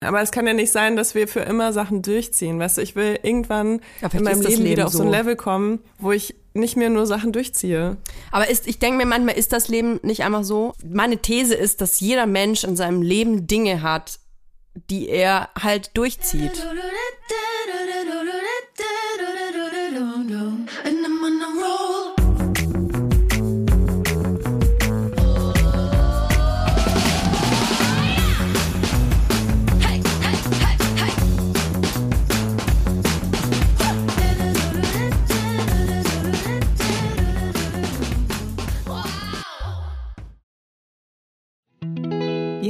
Aber es kann ja nicht sein, dass wir für immer Sachen durchziehen. Weißt du, ich will irgendwann Ja, in meinem Leben, Leben wieder auf so ein. Level kommen, wo ich nicht mehr nur Sachen durchziehe. Aber ist, ich denke mir manchmal, ist das Leben nicht einfach so? Meine These ist, dass jeder Mensch in seinem Leben Dinge hat, die er halt durchzieht.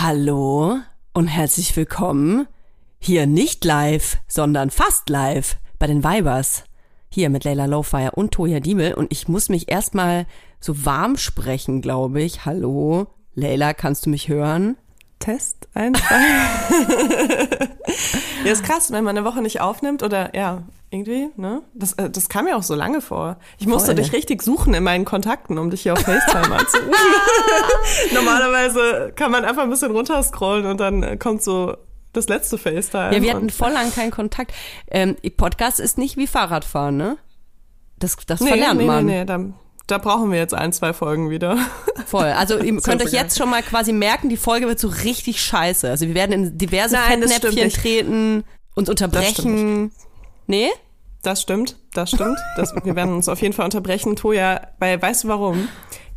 Hallo und herzlich willkommen. Hier nicht live, sondern fast live bei den Vibers. Hier mit Leila Lowfire und Toja Diebel. Und ich muss mich erstmal so warm sprechen, glaube ich. Hallo. Leila, kannst du mich hören? Test, ein, ja, ist krass, wenn man eine Woche nicht aufnimmt oder ja, irgendwie, ne? Das, äh, das kam mir auch so lange vor. Ich musste Voll. dich richtig suchen in meinen Kontakten, um dich hier auf FaceTime anzurufen. Normalerweise kann man einfach ein bisschen runterscrollen und dann äh, kommt so das letzte FaceTime. Ja, wir hatten voll lang keinen Kontakt. Ähm, Podcast ist nicht wie Fahrradfahren, ne? Das, das nee, verlernt nee, man. nee, nee, da, da brauchen wir jetzt ein, zwei Folgen wieder. Voll. Also ihr könnt euch jetzt schon mal quasi merken, die Folge wird so richtig scheiße. Also wir werden in diverse Nein, Fettnäpfchen treten, uns unterbrechen. Nee? Das stimmt, das stimmt. Das, wir werden uns auf jeden Fall unterbrechen, Toja, weil weißt du warum?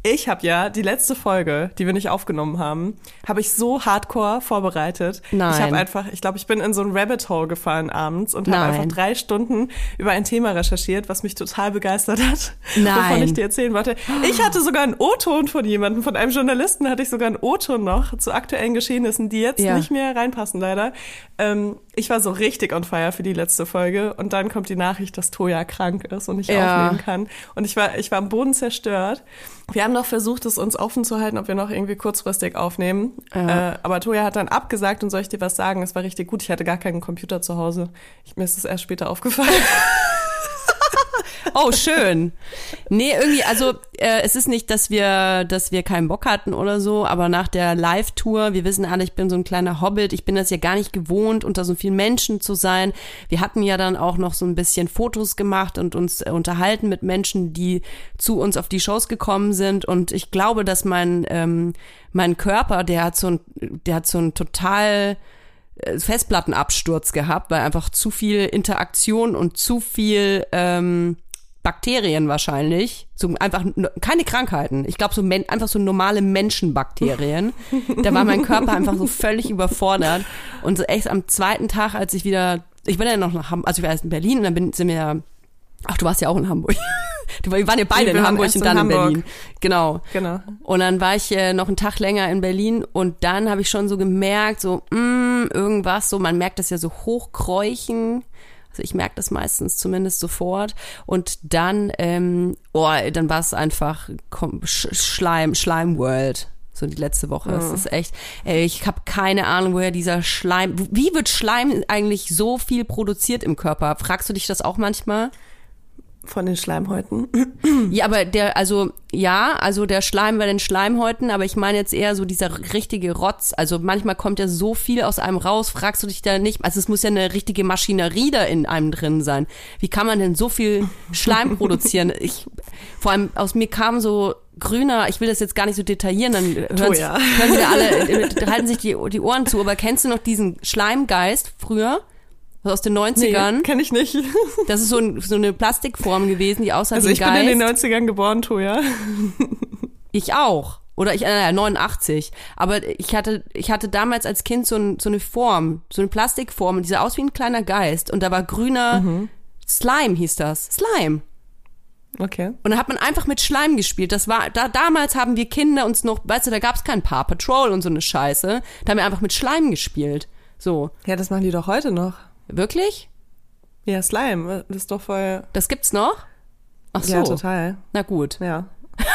Ich habe ja die letzte Folge, die wir nicht aufgenommen haben, habe ich so hardcore vorbereitet. Nein. Ich habe einfach, ich glaube, ich bin in so ein Rabbit Hole gefallen abends und habe einfach drei Stunden über ein Thema recherchiert, was mich total begeistert hat, Nein. wovon ich dir erzählen wollte. Ich hatte sogar einen O-Ton von jemandem, von einem Journalisten hatte ich sogar einen O-Ton noch zu aktuellen Geschehnissen, die jetzt Ja. nicht mehr reinpassen leider. Ähm, ich war so richtig on fire für die letzte Folge und dann kommt die Nachricht, dass Toja krank ist und nicht Ja. aufnehmen kann. Und ich war, ich war am Boden zerstört. Wir haben noch versucht, es uns offen zu halten, ob wir noch irgendwie kurzfristig aufnehmen. Ja. Äh, aber Toja hat dann abgesagt und soll ich dir was sagen? Es war richtig gut. Ich hatte gar keinen Computer zu Hause. Ich, mir ist es erst später aufgefallen. Oh, schön. Nee, irgendwie, also äh, es ist nicht, dass wir, dass wir keinen Bock hatten oder so, aber nach der Live-Tour, wir wissen alle, ich bin so ein kleiner Hobbit, ich bin das ja gar nicht gewohnt, unter so vielen Menschen zu sein. Wir hatten ja dann auch noch so ein bisschen Fotos gemacht und uns äh, unterhalten mit Menschen, die zu uns auf die Shows gekommen sind. Und ich glaube, dass mein, ähm, mein Körper, der hat so ein, der hat so ein total Festplattenabsturz gehabt, weil einfach zu viel Interaktion und zu viel ähm, Bakterien wahrscheinlich, so einfach keine Krankheiten. Ich glaube so einfach so normale Menschenbakterien. da war mein Körper einfach so völlig überfordert und so echt am zweiten Tag, als ich wieder, ich bin ja noch nach Hamburg, also ich war erst in Berlin und dann bin, sind wir ja, ach du warst ja auch in Hamburg. Wir waren ja beide in Hamburg und dann in Hamburg. Berlin. Genau. genau. Und dann war ich äh, noch einen Tag länger in Berlin und dann habe ich schon so gemerkt, so mh, irgendwas, so man merkt das ja so hochkräuchen. Also ich merke das meistens zumindest sofort. Und dann, ähm, oh, dann war es einfach komm, Sch Schleim, Schleim World. So die letzte Woche. Es ist echt, ey, ich habe keine Ahnung, woher dieser Schleim. Wie wird Schleim eigentlich so viel produziert im Körper? Fragst du dich das auch manchmal? Von den Schleimhäuten. Ja, aber der, also, ja, also der Schleim bei den Schleimhäuten, aber ich meine jetzt eher so dieser richtige Rotz. Also manchmal kommt ja so viel aus einem raus, fragst du dich da nicht, also es muss ja eine richtige Maschinerie da in einem drin sein. Wie kann man denn so viel Schleim produzieren? Ich, vor allem aus mir kam so grüner, ich will das jetzt gar nicht so detaillieren, dann hören, Toja. hören wieder alle, halten sich die, die Ohren zu, aber kennst du noch diesen Schleimgeist früher? Also aus den 90ern? kenne ich nicht. Das ist so, ein, so eine Plastikform gewesen, die aussah Also wie ein ich bin Geist. in den 90ern geboren, Toja. Ich auch. Oder ich, äh, 89. Aber ich hatte, ich hatte damals als Kind so, ein, so eine Form, so eine Plastikform, die sah aus wie ein kleiner Geist. Und da war grüner Slime, hieß das. Slime. Okay. Und dann hat man einfach mit Schleim gespielt. Das war, da, damals haben wir Kinder uns noch, weißt du, da gab's kein Paw Patrol und so eine Scheiße. Da haben wir einfach mit Schleim gespielt. So. Ja, das machen die doch heute noch. Wirklich? Ja, Slime, das ist doch voll. Das gibt's noch? Ach so. Ja, total. Na gut. Ja.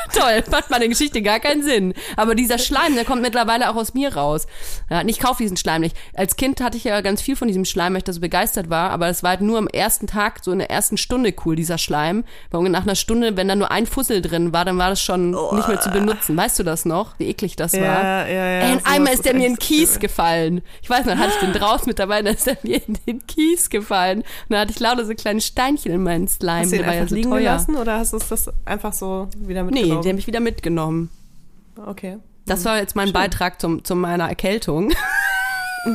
Toll, macht meine Geschichte gar keinen Sinn. Aber dieser Schleim, der kommt mittlerweile auch aus mir raus. Ja, ich kaufe diesen Schleim nicht. Als Kind hatte ich ja ganz viel von diesem Schleim, weil ich da so begeistert war, aber es war halt nur am ersten Tag, so in der ersten Stunde cool, dieser Schleim. Weil nach einer Stunde, wenn da nur ein Fussel drin war, dann war das schon nicht mehr zu benutzen. Weißt du das noch? Wie eklig das war? Ja, ja, ja. Ey, und sowas einmal ist der mir in echt- Kies gefallen. Ich weiß noch, hatte ich den draußen mit dabei, dann ist er mir in den Kies gefallen. Und dann hatte ich lauter so kleine Steinchen in meinen Slime. Hast du der ja einfach so liegen teuer. gelassen oder hast du das einfach so wieder Nee, mitgenommen? den habe ich wieder mitgenommen. okay. Das war jetzt mein Beitrag zum, zu meiner Erkältung.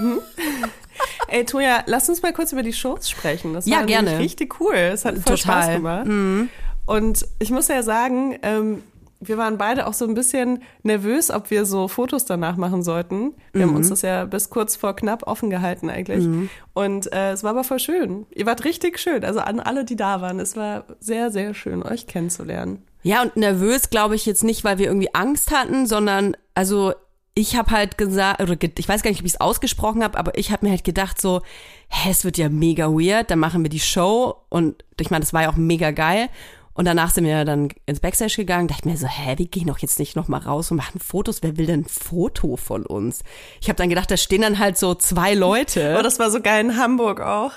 Ey, Toja, lass uns mal kurz über die Shows sprechen. Das Ja, war gerne. richtig cool. Es hat voll Total. Mhm. Spaß gemacht. Und ich muss ja sagen, ähm, wir waren beide auch so ein bisschen nervös, ob wir so Fotos danach machen sollten. Wir Mhm. haben uns das ja bis kurz vor knapp offen gehalten eigentlich. Und äh, es war aber voll schön. Ihr wart richtig schön. Also an alle, die da waren. Es war sehr, sehr schön, euch kennenzulernen. Ja, und nervös glaube ich jetzt nicht, weil wir irgendwie Angst hatten, sondern also ich habe halt gesagt, oder ich weiß gar nicht, ob ich es ausgesprochen habe, aber ich habe mir halt gedacht so, hä, es wird ja mega weird, dann machen wir die Show und ich meine, das war ja auch mega geil. Und danach sind wir dann ins Backstage gegangen, dachte ich mir so, hä, wir gehen doch jetzt nicht noch mal raus und machen Fotos. Wer will denn ein Foto von uns? Ich habe dann gedacht, da stehen dann halt so zwei Leute. Oh, das war so geil in Hamburg auch.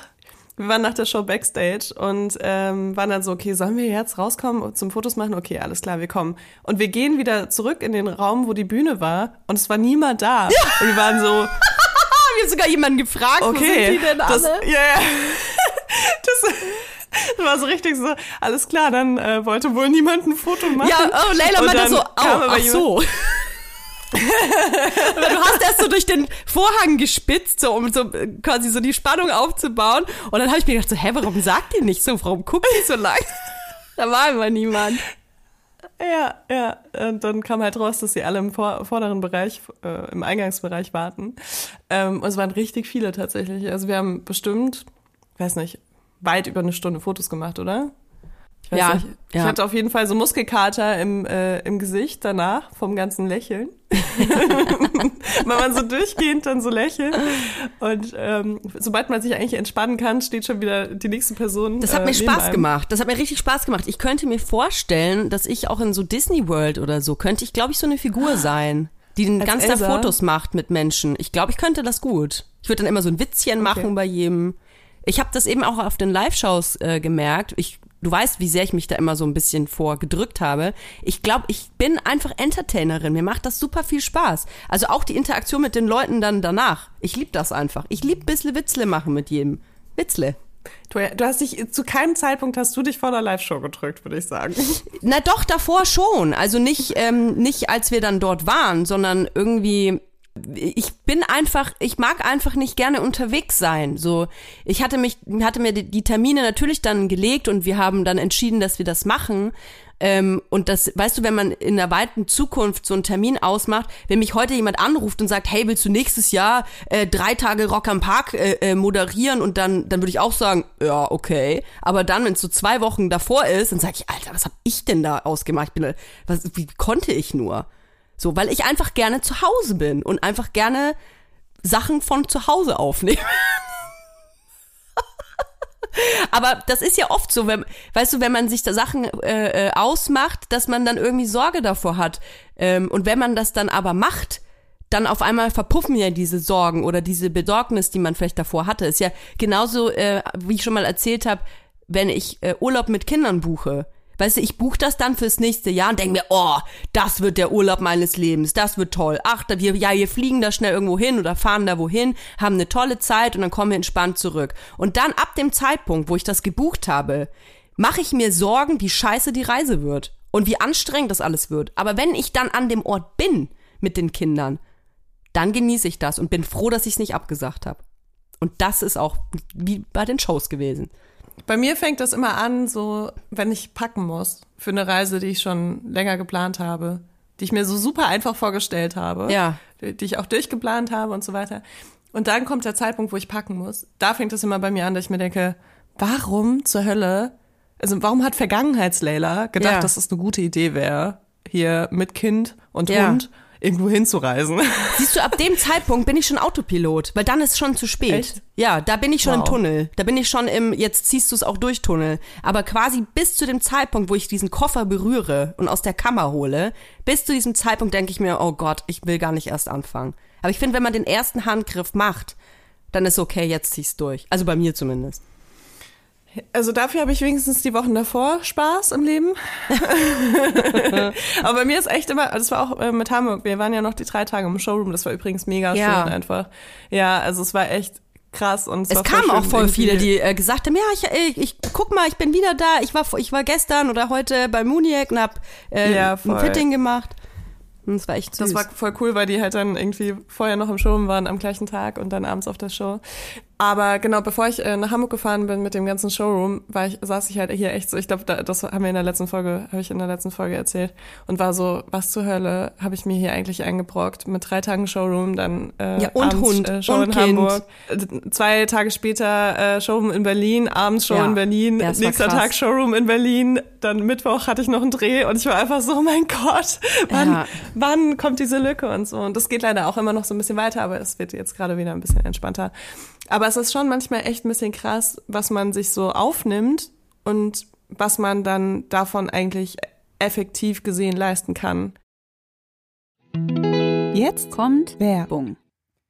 Wir waren nach der Show Backstage und ähm, waren dann so, okay, sollen wir jetzt rauskommen und zum Fotos machen? Okay, alles klar, wir kommen. Und wir gehen wieder zurück in den Raum, wo die Bühne war und es war niemand da. Und wir waren so, haben wir sogar jemanden gefragt, wo okay, sind die denn alle? das, ja, ja. Das, das war so richtig so, alles klar, dann äh, wollte wohl niemand ein Foto machen. Ja, oh, Leila meinte so, oh, ach so. Du hast erst so durch den Vorhang gespitzt, so, um so äh, quasi so die Spannung aufzubauen. Und dann habe ich mir gedacht, so, hä, warum sagt ihr nicht so? Warum guckt ihr so lang? Da war immer niemand. Ja, ja. Und dann kam halt raus, dass sie alle im vor vorderen Bereich, äh, im Eingangsbereich warten. Ähm, und es waren richtig viele tatsächlich. Also wir haben bestimmt, weiß nicht, weit über eine Stunde Fotos gemacht, oder? Ich weiß Ja, nicht. Ich ja. hatte auf jeden Fall so Muskelkater im, äh, im Gesicht danach, vom ganzen Lächeln. Weil man so durchgehend dann so lächelt. Und ähm, sobald man sich eigentlich entspannen kann, steht schon wieder die nächste Person. Das hat äh, mir Spaß einem. gemacht. Das hat mir richtig Spaß gemacht. Ich könnte mir vorstellen, dass ich auch in so Disney World oder so, könnte ich, glaube ich, so eine Figur sein, die den Als ganzen Tag? Fotos macht mit Menschen. Ich glaube, ich könnte das gut. Ich würde dann immer so ein Witzchen machen bei jedem. Ich habe das eben auch auf den Live-Shows äh, gemerkt. Ich, du weißt, wie sehr ich mich da immer so ein bisschen vorgedrückt habe. Ich glaube, ich bin einfach Entertainerin. Mir macht das super viel Spaß. Also auch die Interaktion mit den Leuten dann danach. Ich liebe das einfach. Ich liebe bissle Witzle machen mit jedem. Witzle. Du, du hast dich, zu keinem Zeitpunkt hast du dich vor der Live-Show gedrückt, würde ich sagen. Na doch, davor schon. Also nicht, ähm, nicht als wir dann dort waren, sondern irgendwie, ich bin einfach, ich mag einfach nicht gerne unterwegs sein. So, ich hatte mich, hatte mir die, Termine natürlich dann gelegt und wir haben dann entschieden, dass wir das machen. Ähm, und das, weißt du, wenn man in der weiten Zukunft so einen Termin ausmacht, wenn mich heute jemand anruft und sagt, hey, willst du nächstes Jahr äh, drei Tage Rock am Park äh, äh, moderieren? Und dann, dann würde ich auch sagen, ja, okay. Aber dann, wenn es so zwei Wochen davor ist, dann sage ich, Alter, was habe ich denn da ausgemacht? Ich bin, was, wie konnte ich nur? So, weil ich einfach gerne zu Hause bin und einfach gerne Sachen von zu Hause aufnehme. Aber das ist ja oft so, wenn, weißt du, wenn man sich da Sachen äh, äh, ausmacht, dass man dann irgendwie Sorge davor hat. Ähm, und wenn man das dann aber macht, dann auf einmal verpuffen ja diese Sorgen oder diese Besorgnis, die man vielleicht davor hatte. Ist ja genauso, äh, wie ich schon mal erzählt habe, wenn ich äh, Urlaub mit Kindern buche. Weißt du, ich buche das dann fürs nächste Jahr und denke mir, oh, das wird der Urlaub meines Lebens, das wird toll. Ach, wir, ja, wir fliegen da schnell irgendwo hin oder fahren da wohin, haben eine tolle Zeit und dann kommen wir entspannt zurück. Und dann ab dem Zeitpunkt, wo ich das gebucht habe, mache ich mir Sorgen, wie scheiße die Reise wird und wie anstrengend das alles wird. Aber wenn ich dann an dem Ort bin mit den Kindern, dann genieße ich das und bin froh, dass ich es nicht abgesagt habe. Und das ist auch wie bei den Shows gewesen. Bei mir fängt das immer an, so, wenn ich packen muss für eine Reise, die ich schon länger geplant habe, die ich mir so super einfach vorgestellt habe, Ja. die, die ich auch durchgeplant habe und so weiter. Und dann kommt der Zeitpunkt, wo ich packen muss. Da fängt es immer bei mir an, dass ich mir denke, warum zur Hölle, also warum hat Vergangenheitsleila gedacht, Ja. dass das eine gute Idee wäre, hier mit Kind und Ja. Hund irgendwo hinzureisen? Siehst du, ab dem Zeitpunkt bin ich schon Autopilot, weil dann ist schon zu spät. Echt? Ja, da bin ich schon im Wow. Tunnel. Da bin ich schon im, jetzt ziehst du es auch durch Tunnel. Aber quasi bis zu dem Zeitpunkt, wo ich diesen Koffer berühre und aus der Kammer hole, bis zu diesem Zeitpunkt denke ich mir, oh Gott, ich will gar nicht erst anfangen. Aber ich finde, wenn man den ersten Handgriff macht, dann ist okay, jetzt zieh's durch. Also bei mir zumindest. Also dafür habe ich wenigstens die Wochen davor Spaß im Leben. Aber bei mir ist echt immer, das war auch äh, mit Hamburg, wir waren ja noch die drei Tage im Showroom, das war übrigens mega Ja. schön einfach. Ja, also es war echt krass und es, kamen auch voll viele, die äh, gesagt haben, ja, ich, ich, ich guck mal, ich bin wieder da. Ich war, ich war gestern oder heute bei Muniac und hab äh, Ja, ein. Fitting gemacht. Und es war echt süß. Das war voll cool, weil die halt dann irgendwie vorher noch im Showroom waren am gleichen Tag und dann abends auf der Show. Aber genau, bevor ich äh, nach Hamburg gefahren bin mit dem ganzen Showroom, war ich, saß ich halt hier echt so, ich glaube, da, das haben wir in der letzten Folge, habe ich in der letzten Folge erzählt und war so, was zur Hölle habe ich mir hier eigentlich eingebrockt mit drei Tagen Showroom, dann äh, Ja, und abends, Hund äh, Show und in Kind. Hamburg, zwei Tage später äh, Showroom in Berlin, abends Show Ja. in Berlin, Ja, nächster. Tag Showroom in Berlin, dann Mittwoch hatte ich noch einen Dreh und ich war einfach so, oh mein Gott, wann, Ja. wann kommt diese Lücke und so. Und das geht leider auch immer noch so ein bisschen weiter, aber es wird jetzt gerade wieder ein bisschen entspannter. Aber es ist schon manchmal echt ein bisschen krass, was man sich so aufnimmt und was man dann davon eigentlich effektiv gesehen leisten kann. Jetzt kommt Werbung.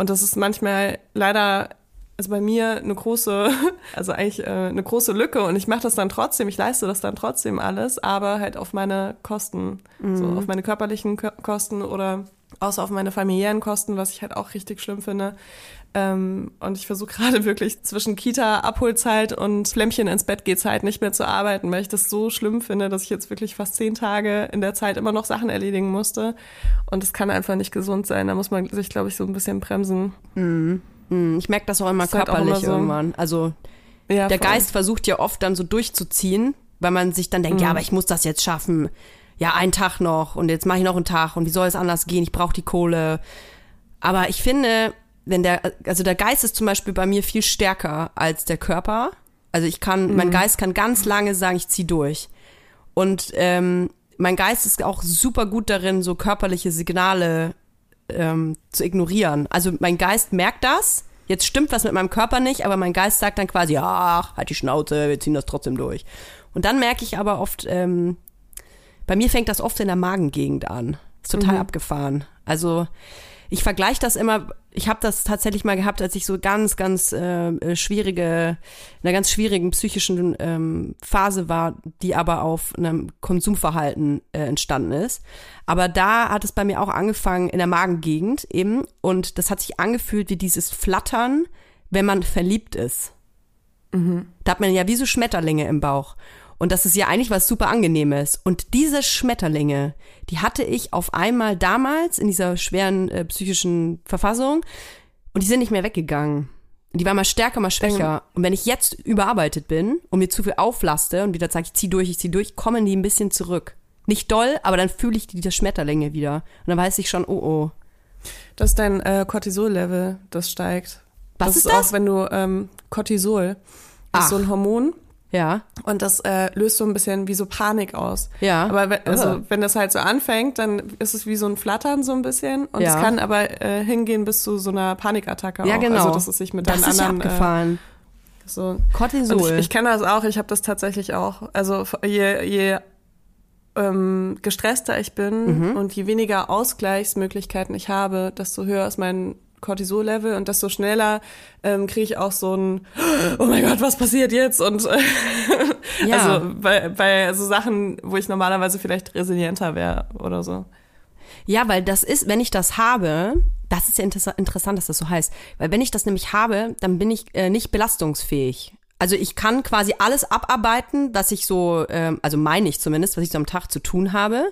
Und das ist manchmal leider also bei mir eine große, also eigentlich äh, eine große Lücke und ich mache das dann trotzdem, ich leiste das dann trotzdem alles, aber halt auf meine Kosten, so auf meine körperlichen Ko Kosten oder außer auf meine familiären Kosten, was ich halt auch richtig schlimm finde. Ähm, und ich versuche gerade wirklich zwischen Kita, Abholzeit und Flämmchen ins Bett geht Zeit nicht mehr zu arbeiten, weil ich das so schlimm finde, dass ich jetzt wirklich fast zehn Tage in der Zeit immer noch Sachen erledigen musste. Und das kann einfach nicht gesund sein. Da muss man sich, glaube ich, so ein bisschen bremsen. Hm, Ich merke das auch immer Ist halt auch körperlich immer so. irgendwann. Also Ja, der voll. Geist versucht ja oft dann so durchzuziehen, weil man sich dann denkt, ja, aber ich muss das jetzt schaffen. Ja, einen Tag noch und jetzt mache ich noch einen Tag und wie soll es anders gehen? Ich brauche die Kohle. Aber ich finde, wenn der, also der Geist ist zum Beispiel bei mir viel stärker als der Körper. Also ich kann, mein Geist kann ganz lange sagen, ich zieh durch. Und ähm, mein Geist ist auch super gut darin, so körperliche Signale ähm, zu ignorieren. Also mein Geist merkt das. Jetzt stimmt was mit meinem Körper nicht, aber mein Geist sagt dann quasi, ach, halt die Schnauze, wir ziehen das trotzdem durch. Und dann merke ich aber oft, ähm, bei mir fängt das oft in der Magengegend an. Ist total abgefahren. Also ich vergleiche das immer, ich habe das tatsächlich mal gehabt, als ich so ganz, ganz äh, schwierige, in einer ganz schwierigen psychischen ähm, Phase war, die aber auf einem Konsumverhalten äh, entstanden ist. Aber da hat es bei mir auch angefangen in der Magengegend eben und das hat sich angefühlt wie dieses Flattern, wenn man verliebt ist. Da hat man ja wie so Schmetterlinge im Bauch. Und das ist ja eigentlich was super angenehmes. Und diese Schmetterlinge, die hatte ich auf einmal damals in dieser schweren äh, psychischen Verfassung Und die sind nicht mehr weggegangen. Die waren mal stärker, mal schwächer. Und wenn ich jetzt überarbeitet bin und mir zu viel auflaste und wieder sage, ich zieh durch, ich zieh durch, kommen die ein bisschen zurück. Nicht doll, aber dann fühle ich diese Schmetterlinge wieder. Und dann weiß ich schon, oh oh. Das ist dein äh, Cortisol-Level, das steigt. Was das ist das? Auch wenn du ähm, Cortisol, das Ach. ist so ein Hormon Ja. und das äh, löst so ein bisschen wie so Panik aus. Ja. Aber wenn, also, Ah. wenn das halt so anfängt, dann ist es wie so ein Flattern so ein bisschen und Ja. es kann aber äh, hingehen bis zu so einer Panikattacke Ja, auch. genau. Also dass es sich mit Das deinen anderen äh, abgefahren. so Cortisol. Und ich, ich kenne das auch, ich habe das tatsächlich auch. Also je, je ähm, gestresster ich bin Mhm. und je weniger Ausgleichsmöglichkeiten ich habe, desto höher ist mein Cortisol-Level und desto schneller ähm, kriege ich auch so ein Oh mein Gott, was passiert jetzt? Und äh, Ja. also bei, bei so Sachen, wo ich normalerweise vielleicht resilienter wäre oder so. Ja, weil das ist, wenn ich das habe, das ist ja interessa- interessant, dass das so heißt. Weil wenn ich das nämlich habe, dann bin ich äh, nicht belastungsfähig. Also ich kann quasi alles abarbeiten, dass ich so, ähm, also meine ich zumindest, was ich so am Tag zu tun habe.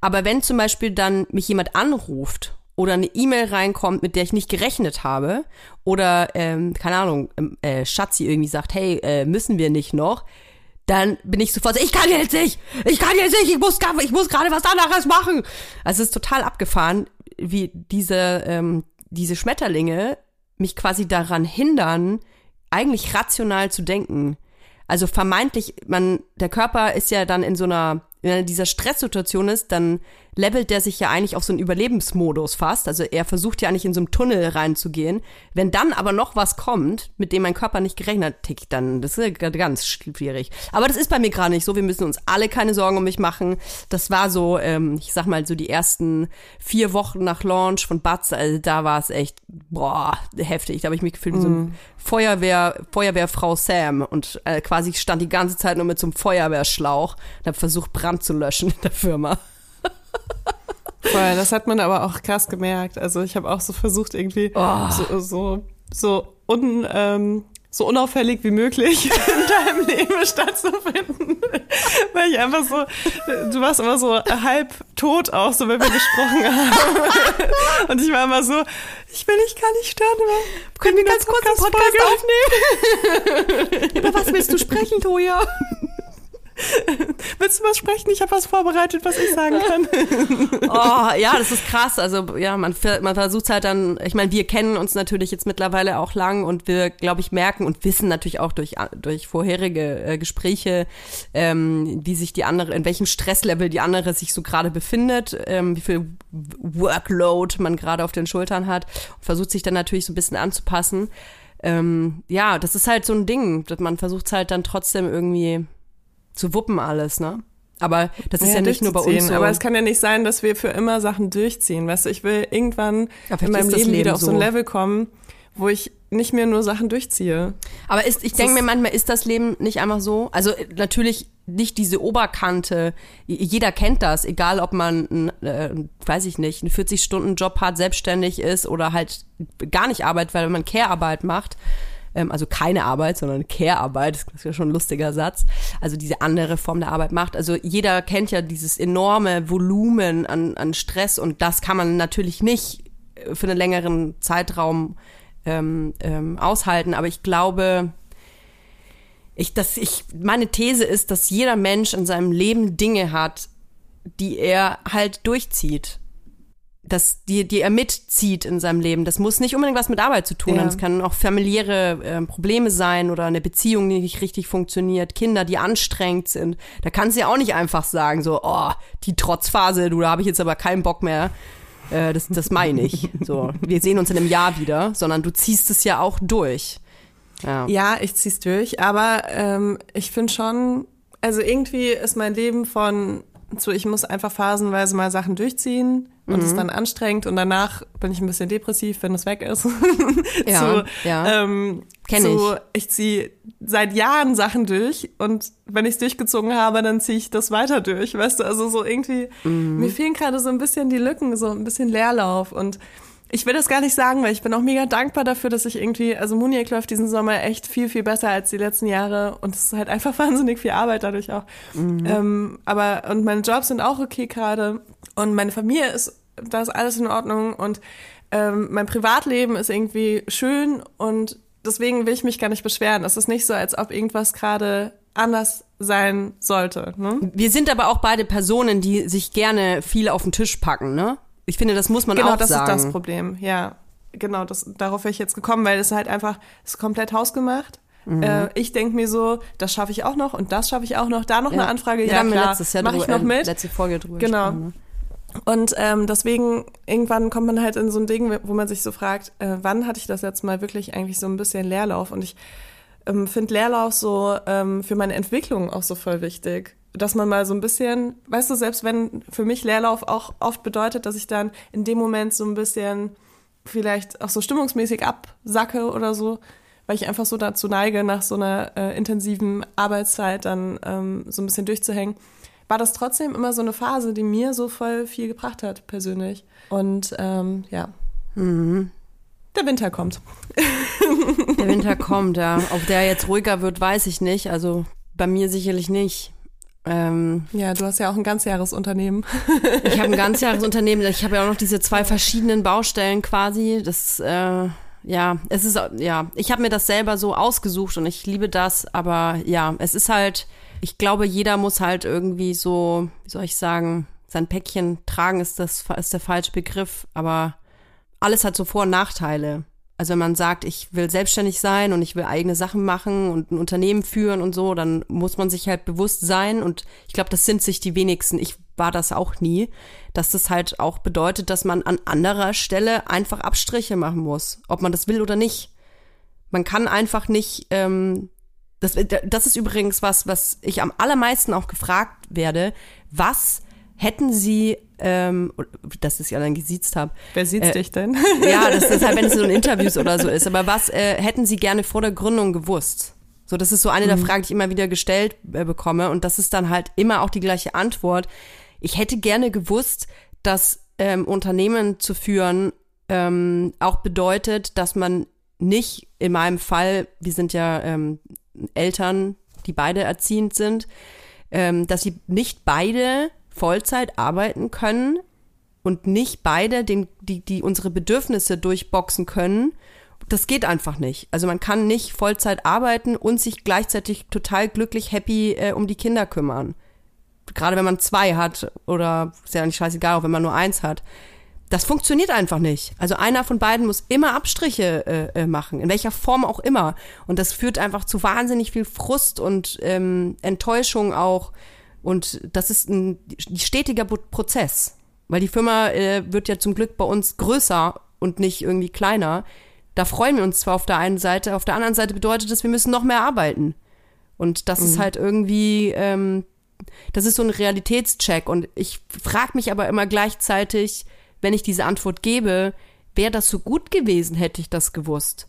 Aber wenn zum Beispiel dann mich jemand anruft oder eine E-Mail reinkommt, mit der ich nicht gerechnet habe, oder ähm, keine Ahnung, ähm, äh, Schatzi irgendwie sagt, hey, äh, müssen wir nicht noch, dann bin ich sofort so, ich kann jetzt nicht, ich kann jetzt nicht, ich muss, ich muss gerade was anderes machen. Also es ist total abgefahren, wie diese, ähm, diese Schmetterlinge mich quasi daran hindern, eigentlich rational zu denken. Also vermeintlich, man, der Körper ist ja dann in so einer, wenn er in dieser Stresssituation ist, dann levelt der sich ja eigentlich auf so einen Überlebensmodus fast. Also er versucht ja eigentlich in so einen Tunnel reinzugehen. Wenn dann aber noch was kommt, mit dem mein Körper nicht gerechnet hat, tickt dann, das ist ja ganz schwierig. Aber das ist bei mir gerade nicht so. Wir müssen uns alle keine Sorgen um mich machen. Das war so, ähm, ich sag mal, so die ersten vier Wochen nach Launch von Batz, also da war es echt, boah, heftig. Da habe ich mich gefühlt wie so ein Feuerwehr, Feuerwehrfrau Sam und äh, quasi stand die ganze Zeit nur mit so einem Feuerwehrschlauch und habe versucht, Brand zu löschen in der Firma. Voll, das hat man aber auch krass gemerkt. Also ich habe auch so versucht, irgendwie Oh. so, so, so, un, ähm, so unauffällig wie möglich in deinem Leben stattzufinden. Weil ich einfach so, du warst immer so halb tot auch, so wenn wir gesprochen haben. Und ich war immer so, ich will dich gar nicht stören, aber können wir ganz kurz einen Podcast aufnehmen? Über was willst du sprechen, Toja? Willst du was sprechen? Ich habe was vorbereitet, was ich sagen kann. Oh, ja, das ist krass. Also ja, man, man versucht halt dann, ich meine, wir kennen uns natürlich jetzt mittlerweile auch lang und wir, glaube ich, merken und wissen natürlich auch durch, durch vorherige äh, Gespräche, ähm, wie sich die andere, in welchem Stresslevel die andere sich so gerade befindet, ähm, wie viel Workload man gerade auf den Schultern hat und versucht sich dann natürlich so ein bisschen anzupassen. Ähm, ja, das ist halt so ein Ding, dass man versucht halt dann trotzdem irgendwie zu wuppen alles, ne? Aber das ist ja, nicht nur bei uns so. Aber es kann ja nicht sein, dass wir für immer Sachen durchziehen. Weißt du, ich will irgendwann Ja, in meinem Leben, Leben wieder auf so ein. Level kommen, wo ich nicht mehr nur Sachen durchziehe. Aber ist, ich denke mir manchmal, ist das Leben nicht einfach so? Also äh, natürlich nicht diese Oberkante. Jeder kennt das, egal ob man, äh, weiß ich nicht, einen 40-Stunden-Job hat, selbstständig ist oder halt gar nicht arbeitet, weil man Care-Arbeit macht. Ähm, also keine Arbeit, sondern Care-Arbeit, das ist ja schon ein lustiger Satz. Also diese andere Form der Arbeit macht. Also jeder kennt ja dieses enorme Volumen an, an Stress und das kann man natürlich nicht äh, für einen längeren Zeitraum ähm, ähm, aushalten. Aber ich glaube, ich, dass ich, meine These ist, dass jeder Mensch in seinem Leben Dinge hat, die er halt durchzieht. Das, die, die er mitzieht in seinem Leben. Das muss nicht unbedingt was mit Arbeit zu tun Ja. haben. Es kann auch familiäre ähm, Probleme sein oder eine Beziehung, die nicht richtig funktioniert, Kinder, die anstrengend sind. Da kannst du ja auch nicht einfach sagen, so, oh, die Trotzphase, du, da habe ich jetzt aber keinen Bock mehr. Äh, das, das meine ich. So, wir sehen uns in einem Jahr wieder, sondern du ziehst es ja auch durch. Ja. Ja, ich zieh's durch, aber ähm, ich finde schon, also irgendwie ist mein Leben von zu, ich muss einfach phasenweise mal Sachen durchziehen und es ist dann anstrengend und danach bin ich ein bisschen depressiv, wenn es weg ist. Ja, zu, ja. Ähm, Kenn zu, ich ziehe seit Jahren Sachen durch und wenn ich es durchgezogen habe, dann ziehe ich das weiter durch, weißt du, also so irgendwie, Mhm. mir fehlen gerade so ein bisschen die Lücken, so ein bisschen Leerlauf und ich will das gar nicht sagen, weil ich bin auch mega dankbar dafür, dass ich irgendwie, also Muniek läuft diesen Sommer echt viel, viel besser als die letzten Jahre und es ist halt einfach wahnsinnig viel Arbeit dadurch auch. Ähm, aber, und meine Jobs sind auch okay gerade und meine Familie ist, da ist alles in Ordnung und ähm, mein Privatleben ist irgendwie schön und deswegen will ich mich gar nicht beschweren. Es ist nicht so, als ob irgendwas gerade anders sein sollte. Ne? Wir sind aber auch beide Personen, die sich gerne viel auf den Tisch packen, ne? Ich finde, das muss man Genau, auch das sagen. ist das Problem. Ja, genau, das, darauf wäre ich jetzt gekommen, weil es halt einfach ist komplett hausgemacht. Mhm. Äh, ich denke mir so, das schaffe ich auch noch und das schaffe ich auch noch. Da noch Ja. eine Anfrage, ja wir klar, letztes Jahr mache ich noch äh, mit. letzte Folge drüber Genau. gesprochen, ne? Und ähm, deswegen, irgendwann kommt man halt in so ein Ding, wo man sich so fragt, äh, wann hatte ich das jetzt mal wirklich eigentlich so ein bisschen Leerlauf? Und ich ähm, finde Leerlauf so ähm, für meine Entwicklung auch so voll wichtig. Dass man mal so ein bisschen, weißt du, selbst wenn für mich Leerlauf auch oft bedeutet, dass ich dann in dem Moment so ein bisschen vielleicht auch so stimmungsmäßig absacke oder so, weil ich einfach so dazu neige, nach so einer äh, intensiven Arbeitszeit dann ähm, so ein bisschen durchzuhängen, war das trotzdem immer so eine Phase, die mir so voll viel gebracht hat, persönlich. Und ähm, ja. Der Winter kommt. Der Winter kommt, ja. Ob der jetzt ruhiger wird, weiß ich nicht. Also bei mir sicherlich nicht. Ähm, Ja, du hast ja auch ein Ganzjahresunternehmen. ich habe ein Ganzjahresunternehmen. Ich habe ja auch noch diese zwei verschiedenen Baustellen quasi. Das, äh, ja, es ist, ja, ich habe mir das selber so ausgesucht und ich liebe das. Aber ja, es ist halt, ich glaube, jeder muss halt irgendwie so, wie soll ich sagen, sein Päckchen tragen ist das ist der falsche Begriff. Aber alles hat so Vor- und Nachteile. Also wenn man sagt, ich will selbstständig sein und ich will eigene Sachen machen und ein Unternehmen führen und so, dann muss man sich halt bewusst sein und ich glaube, das sind sich die wenigsten. Ich war das auch nie, dass das halt auch bedeutet, dass man an anderer Stelle einfach Abstriche machen muss, ob man das will oder nicht. Man kann einfach nicht, ähm, das, das ist übrigens was, was ich am allermeisten auch gefragt werde, was hätten Sie, ähm, dass ich ja dann gesiezt habe, Wer sieht's Äh, dich denn? ja, das ist halt, wenn es so in Interviews oder so ist. Aber was äh, hätten Sie gerne vor der Gründung gewusst? So, das ist so eine der Fragen, die ich immer wieder gestellt äh, bekomme. Und das ist dann halt immer auch die gleiche Antwort. Ich hätte gerne gewusst, dass ähm, Unternehmen zu führen ähm, auch bedeutet, dass man nicht in meinem Fall, wir sind ja ähm, Eltern, die beide erziehend sind, ähm, dass sie nicht beide Vollzeit arbeiten können und nicht beide den, die, die unsere Bedürfnisse durchboxen können. Das geht einfach nicht. Also man kann nicht Vollzeit arbeiten und sich gleichzeitig total glücklich, happy äh, um die Kinder kümmern. Gerade wenn man zwei hat oder ist ja nicht scheißegal, auch wenn man nur eins hat. Das funktioniert einfach nicht. Also einer von beiden muss immer Abstriche äh, äh, machen, in welcher Form auch immer. Und das führt einfach zu wahnsinnig viel Frust und ähm, Enttäuschung auch. Und das ist ein stetiger Prozess. Weil die Firma äh, wird ja zum Glück bei uns größer und nicht irgendwie kleiner. Da freuen wir uns zwar auf der einen Seite, auf der anderen Seite bedeutet das, wir müssen noch mehr arbeiten. Und das ist halt irgendwie, ähm, das ist so ein Realitätscheck. Und ich frage mich aber immer gleichzeitig, wenn ich diese Antwort gebe, wäre das so gut gewesen, hätte ich das gewusst.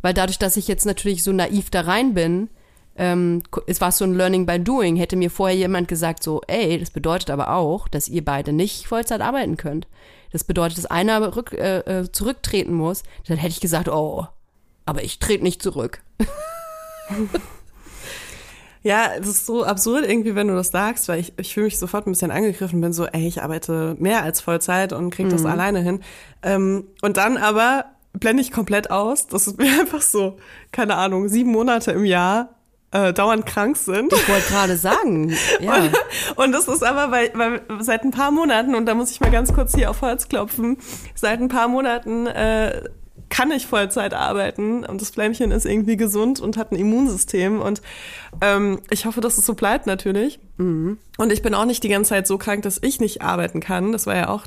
Weil dadurch, dass ich jetzt natürlich so naiv da rein bin, ähm, es war so ein Learning by Doing, hätte mir vorher jemand gesagt, so, ey, das bedeutet aber auch, dass ihr beide nicht Vollzeit arbeiten könnt. Das bedeutet, dass einer rück, äh, äh, zurücktreten muss. Dann hätte ich gesagt, oh, aber ich trete nicht zurück. Ja, es ist so absurd irgendwie, wenn du das sagst, weil ich, ich fühle mich sofort ein bisschen angegriffen, bin so, ey, ich arbeite mehr als Vollzeit und krieg Mhm. das alleine hin. Ähm, und dann aber blende ich komplett aus, dass wir einfach so, keine Ahnung, sieben Monate im Jahr äh, dauernd krank sind. Ich wollte gerade sagen, ja. Und das ist aber weil, weil seit ein paar Monaten, und da muss ich mal ganz kurz hier auf Holz klopfen, seit ein paar Monaten äh, kann ich Vollzeit arbeiten und das Flämmchen ist irgendwie gesund und hat ein Immunsystem und ähm, ich hoffe, dass es so bleibt natürlich. Und ich bin auch nicht die ganze Zeit so krank, dass ich nicht arbeiten kann. Das war ja auch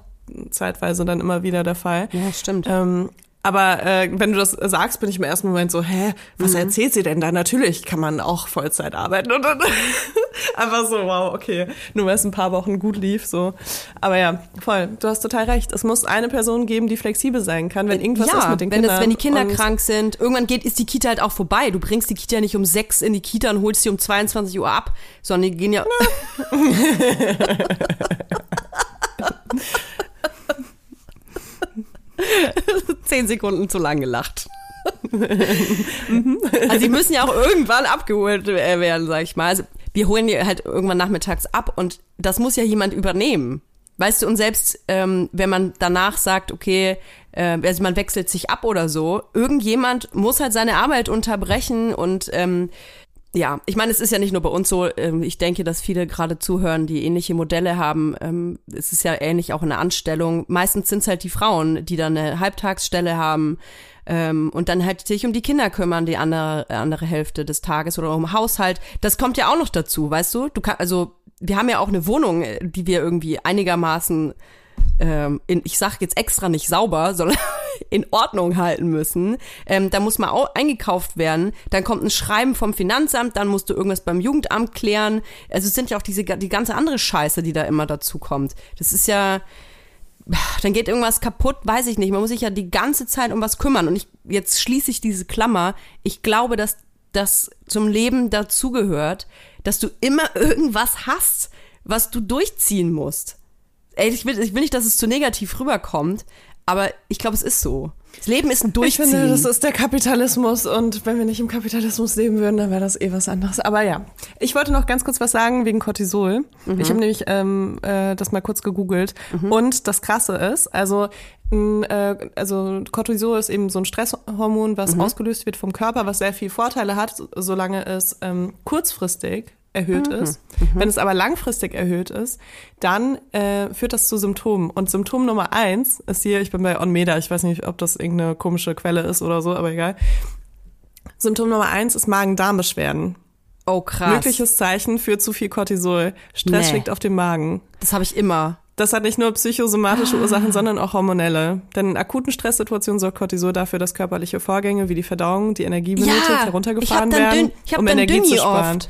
zeitweise dann immer wieder der Fall. Ja, stimmt. Ähm, aber äh, wenn du das sagst, bin ich im ersten Moment so, hä, was erzählt sie denn da? Natürlich kann man auch Vollzeit arbeiten. Und dann einfach so, wow, okay, nur weil es ein paar Wochen gut lief, so. Aber ja, voll, du hast total recht. Es muss eine Person geben, die flexibel sein kann, wenn irgendwas ja, ist mit den wenn, Kindern. das, wenn die Kinder krank sind, irgendwann geht, ist die Kita halt auch vorbei. Du bringst die Kita nicht um sechs in die Kita und holst sie um 22 Uhr ab, sondern die gehen ja. Zehn Sekunden zu lang gelacht. also die müssen ja auch irgendwann abgeholt äh, werden, sag ich mal. Also wir holen die halt irgendwann nachmittags ab und das muss ja jemand übernehmen. Weißt du, und selbst ähm, wenn man danach sagt, okay, äh, also man wechselt sich ab oder so, irgendjemand muss halt seine Arbeit unterbrechen und ähm, ja, ich meine, es ist ja nicht nur bei uns so. Ähm, ich denke, dass viele gerade zuhören, die ähnliche Modelle haben. Ähm, es ist ja ähnlich auch in der Anstellung. Meistens sind es halt die Frauen, die dann eine Halbtagsstelle haben ähm, und dann halt sich um die Kinder kümmern, die andere, andere Hälfte des Tages oder um Haushalt. Das kommt ja auch noch dazu, weißt du? Du kannst, also wir haben ja auch eine Wohnung, äh, die wir irgendwie einigermaßen in, ich sag jetzt extra nicht sauber, sondern in Ordnung halten müssen. Ähm, da muss mal eingekauft werden. Dann kommt ein Schreiben vom Finanzamt, dann musst du irgendwas beim Jugendamt klären. Also es sind ja auch diese die ganze andere Scheiße, die da immer dazu kommt. Das ist ja dann geht irgendwas kaputt, weiß ich nicht. Man muss sich ja die ganze Zeit um was kümmern. Und ich, jetzt schließe ich diese Klammer. Ich glaube, dass das zum Leben dazugehört, dass du immer irgendwas hast, was du durchziehen musst. Ey, ich will, ich will nicht, dass es zu negativ rüberkommt, aber ich glaube, es ist so. Das Leben ist ein Ich Durchziehen. finde, das ist der Kapitalismus und wenn wir nicht im Kapitalismus leben würden, dann wäre das eh was anderes. Aber ja, ich wollte noch ganz kurz was sagen wegen Cortisol. Ich habe nämlich ähm, äh, das mal kurz gegoogelt und das Krasse ist, also äh, also Cortisol ist eben so ein Stresshormon, was ausgelöst wird vom Körper, was sehr viel Vorteile hat, solange es ähm, kurzfristig erhöht ist. Wenn es aber langfristig erhöht ist, dann äh, führt das zu Symptomen. Und Symptom Nummer eins ist hier, ich bin bei Onmeda, ich weiß nicht, ob das irgendeine komische Quelle ist oder so, aber egal. Symptom Nummer eins ist Magen-Darm-Beschwerden. oh, krass. Mögliches Zeichen für zu viel Cortisol. Stress Nee. liegt auf dem Magen. Das habe ich immer. Das hat nicht nur psychosomatische Ursachen, sondern auch hormonelle. Denn in akuten Stresssituationen sorgt Cortisol dafür, dass körperliche Vorgänge wie die Verdauung, die Energie benötigt, Ja, heruntergefahren ich hab dann werden, Dünn- ich hab um dann Energie zu Dünni sparen. oft.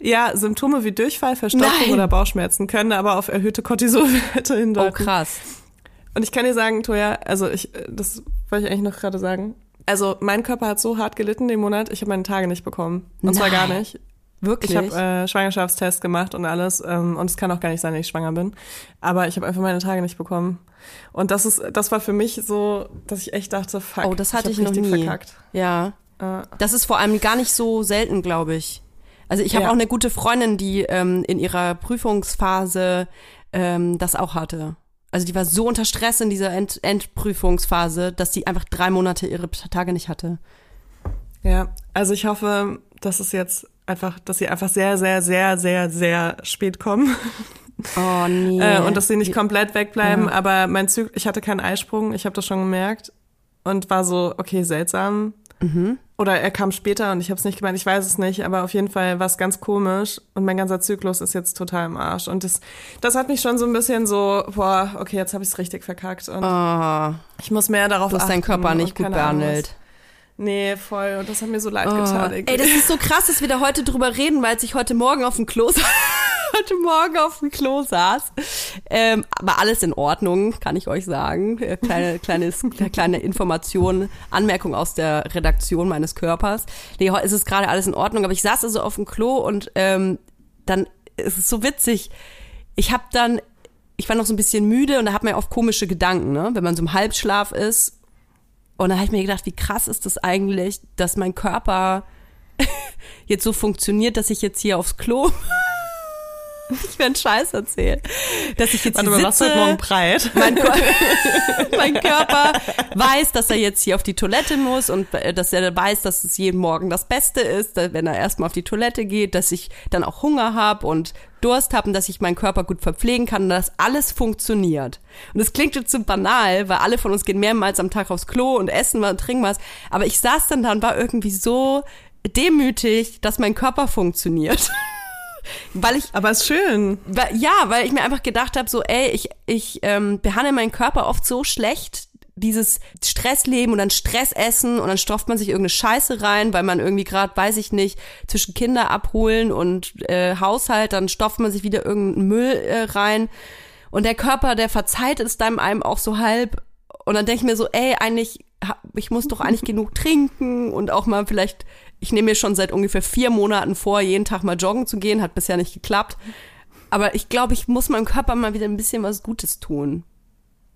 Ja, Symptome wie Durchfall, Verstopfung Nein. oder Bauchschmerzen können aber auf erhöhte Cortisolwerte hindeuten. Oh, krass. Und ich kann dir sagen, Toja, also ich, äh, das wollte ich eigentlich noch gerade sagen. Also mein Körper hat so hart gelitten den Monat, ich habe meine Tage nicht bekommen. Und zwar gar Nein. nicht. Wirklich? Ich habe äh, Schwangerschaftstest gemacht und alles. Ähm, und es kann auch gar nicht sein, dass ich schwanger bin. Aber ich habe einfach meine Tage nicht bekommen. Und das ist, das war für mich so, dass ich echt dachte, fuck, oh, das hatte hab ich, noch nie. verkackt. Ja. Äh, Das ist vor allem gar nicht so selten, glaube ich. Also ich habe Ja. auch eine gute Freundin, die ähm, in ihrer Prüfungsphase ähm, das auch hatte. Also die war so unter Stress in dieser End Endprüfungsphase, dass die einfach drei Monate ihre Tage nicht hatte. ja, also ich hoffe, dass es jetzt einfach, dass sie einfach sehr, sehr, sehr, sehr, sehr spät kommen. Oh nee. Äh, und dass sie nicht komplett wegbleiben. Ja. Aber mein Zyklus, ich hatte keinen Eisprung, ich habe das schon gemerkt und war so, okay, seltsam. Mhm. Oder er kam später und ich habe es nicht gemeint, ich weiß es nicht, aber auf jeden Fall war es ganz komisch und mein ganzer Zyklus ist jetzt total im Arsch. Und das, das hat mich schon so ein bisschen so, boah, okay, jetzt habe ich es richtig verkackt und oh, ich muss mehr darauf du hast achten. deinen Körper nicht gut behandelt. Nee, voll. Und das hat mir so leid Oh, getan. ey, das ist so krass, dass wir da heute drüber reden, weil ich heute Morgen auf dem Klo heute Morgen auf dem Klo saß. Ähm, aber alles in Ordnung, kann ich euch sagen. Äh, Kleine, kleines, kleine Information, Anmerkung aus der Redaktion meines Körpers. Nee, heute ist es gerade alles in Ordnung, aber ich saß also auf dem Klo und ähm, dann ist es so witzig. Ich habe dann, ich war noch so ein bisschen müde und da hat man ja oft komische Gedanken, ne? wenn man so im Halbschlaf ist und dann habe ich mir gedacht, wie krass ist das eigentlich, dass mein Körper jetzt so funktioniert, dass ich jetzt hier aufs Klo ich werde Scheiß erzählen, dass ich jetzt Warte hier sitze, wird morgen breit? mein, mein Körper weiß, dass er jetzt hier auf die Toilette muss und äh, dass er weiß, dass es jeden Morgen das Beste ist, wenn er erstmal auf die Toilette geht, dass ich dann auch Hunger habe und Durst habe und dass ich meinen Körper gut verpflegen kann und dass alles funktioniert. Und es klingt jetzt so banal, weil alle von uns gehen mehrmals am Tag aufs Klo und essen was und trinken was. Aber ich saß dann da und war irgendwie so demütig, dass mein Körper funktioniert. weil ich Aber ist schön. weil, ja, weil ich mir einfach gedacht habe, so, ey, ich, ich ähm, behandle meinen Körper oft so schlecht, dieses Stressleben und dann Stress essen und dann stopft man sich irgendeine Scheiße rein, weil man irgendwie gerade, weiß ich nicht, zwischen Kinder abholen und äh, Haushalt, dann stopft man sich wieder irgendeinen Müll äh, rein und der Körper, der verzeiht es dann einem auch so halb und dann denke ich mir so, ey, eigentlich, ich muss doch eigentlich genug trinken und auch mal vielleicht, ich nehme mir schon seit ungefähr vier Monaten vor, jeden Tag mal joggen zu gehen, hat bisher nicht geklappt. Aber ich glaube, ich muss meinem Körper mal wieder ein bisschen was Gutes tun.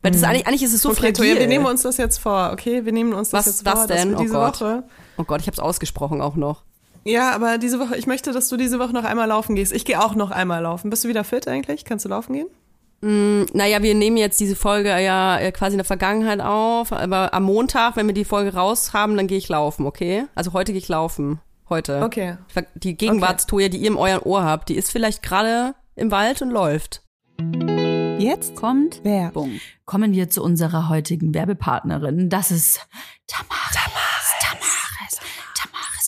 Weil das ist eigentlich, eigentlich ist es so Mhm. okay, fragil. Toja, wir nehmen uns das jetzt vor, okay? Wir nehmen uns das Was- jetzt was vor, dass denn? wir Oh diese Gott. Woche. oh Gott, ich habe es ausgesprochen auch noch. Ja, aber diese Woche, ich möchte, dass du diese Woche noch einmal laufen gehst. Ich gehe auch noch einmal laufen. Bist du wieder fit eigentlich? Kannst du laufen gehen? Naja, wir nehmen jetzt diese Folge ja äh, quasi in der Vergangenheit auf, aber am Montag, wenn wir die Folge raus haben, dann gehe ich laufen, okay? Also heute gehe ich laufen. Heute. Okay. Die Gegenwartstour, die ihr in euren Ohr habt, die ist vielleicht gerade im Wald und läuft. Jetzt kommt Werbung. Kommen wir zu unserer heutigen Werbepartnerin. Das ist Tamaris. Tamaris.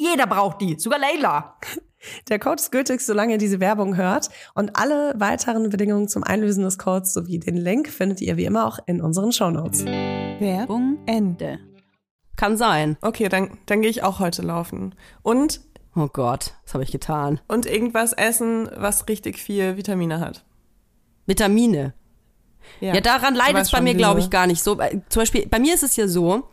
jeder braucht die, sogar Leila. Der Code ist gültig, solange ihr diese Werbung hört. Und alle weiteren Bedingungen zum Einlösen des Codes sowie den Link findet ihr wie immer auch in unseren Shownotes. Werbung Ende. Kann sein. Okay, dann, dann gehe ich auch heute laufen. Und, Oh Gott, was habe ich getan? und irgendwas essen, was richtig viel Vitamine hat. Vitamine. Ja, daran Du leidet es bei mir, glaube ich, gar nicht so. Bei- Zum Beispiel, bei mir ist es ja so,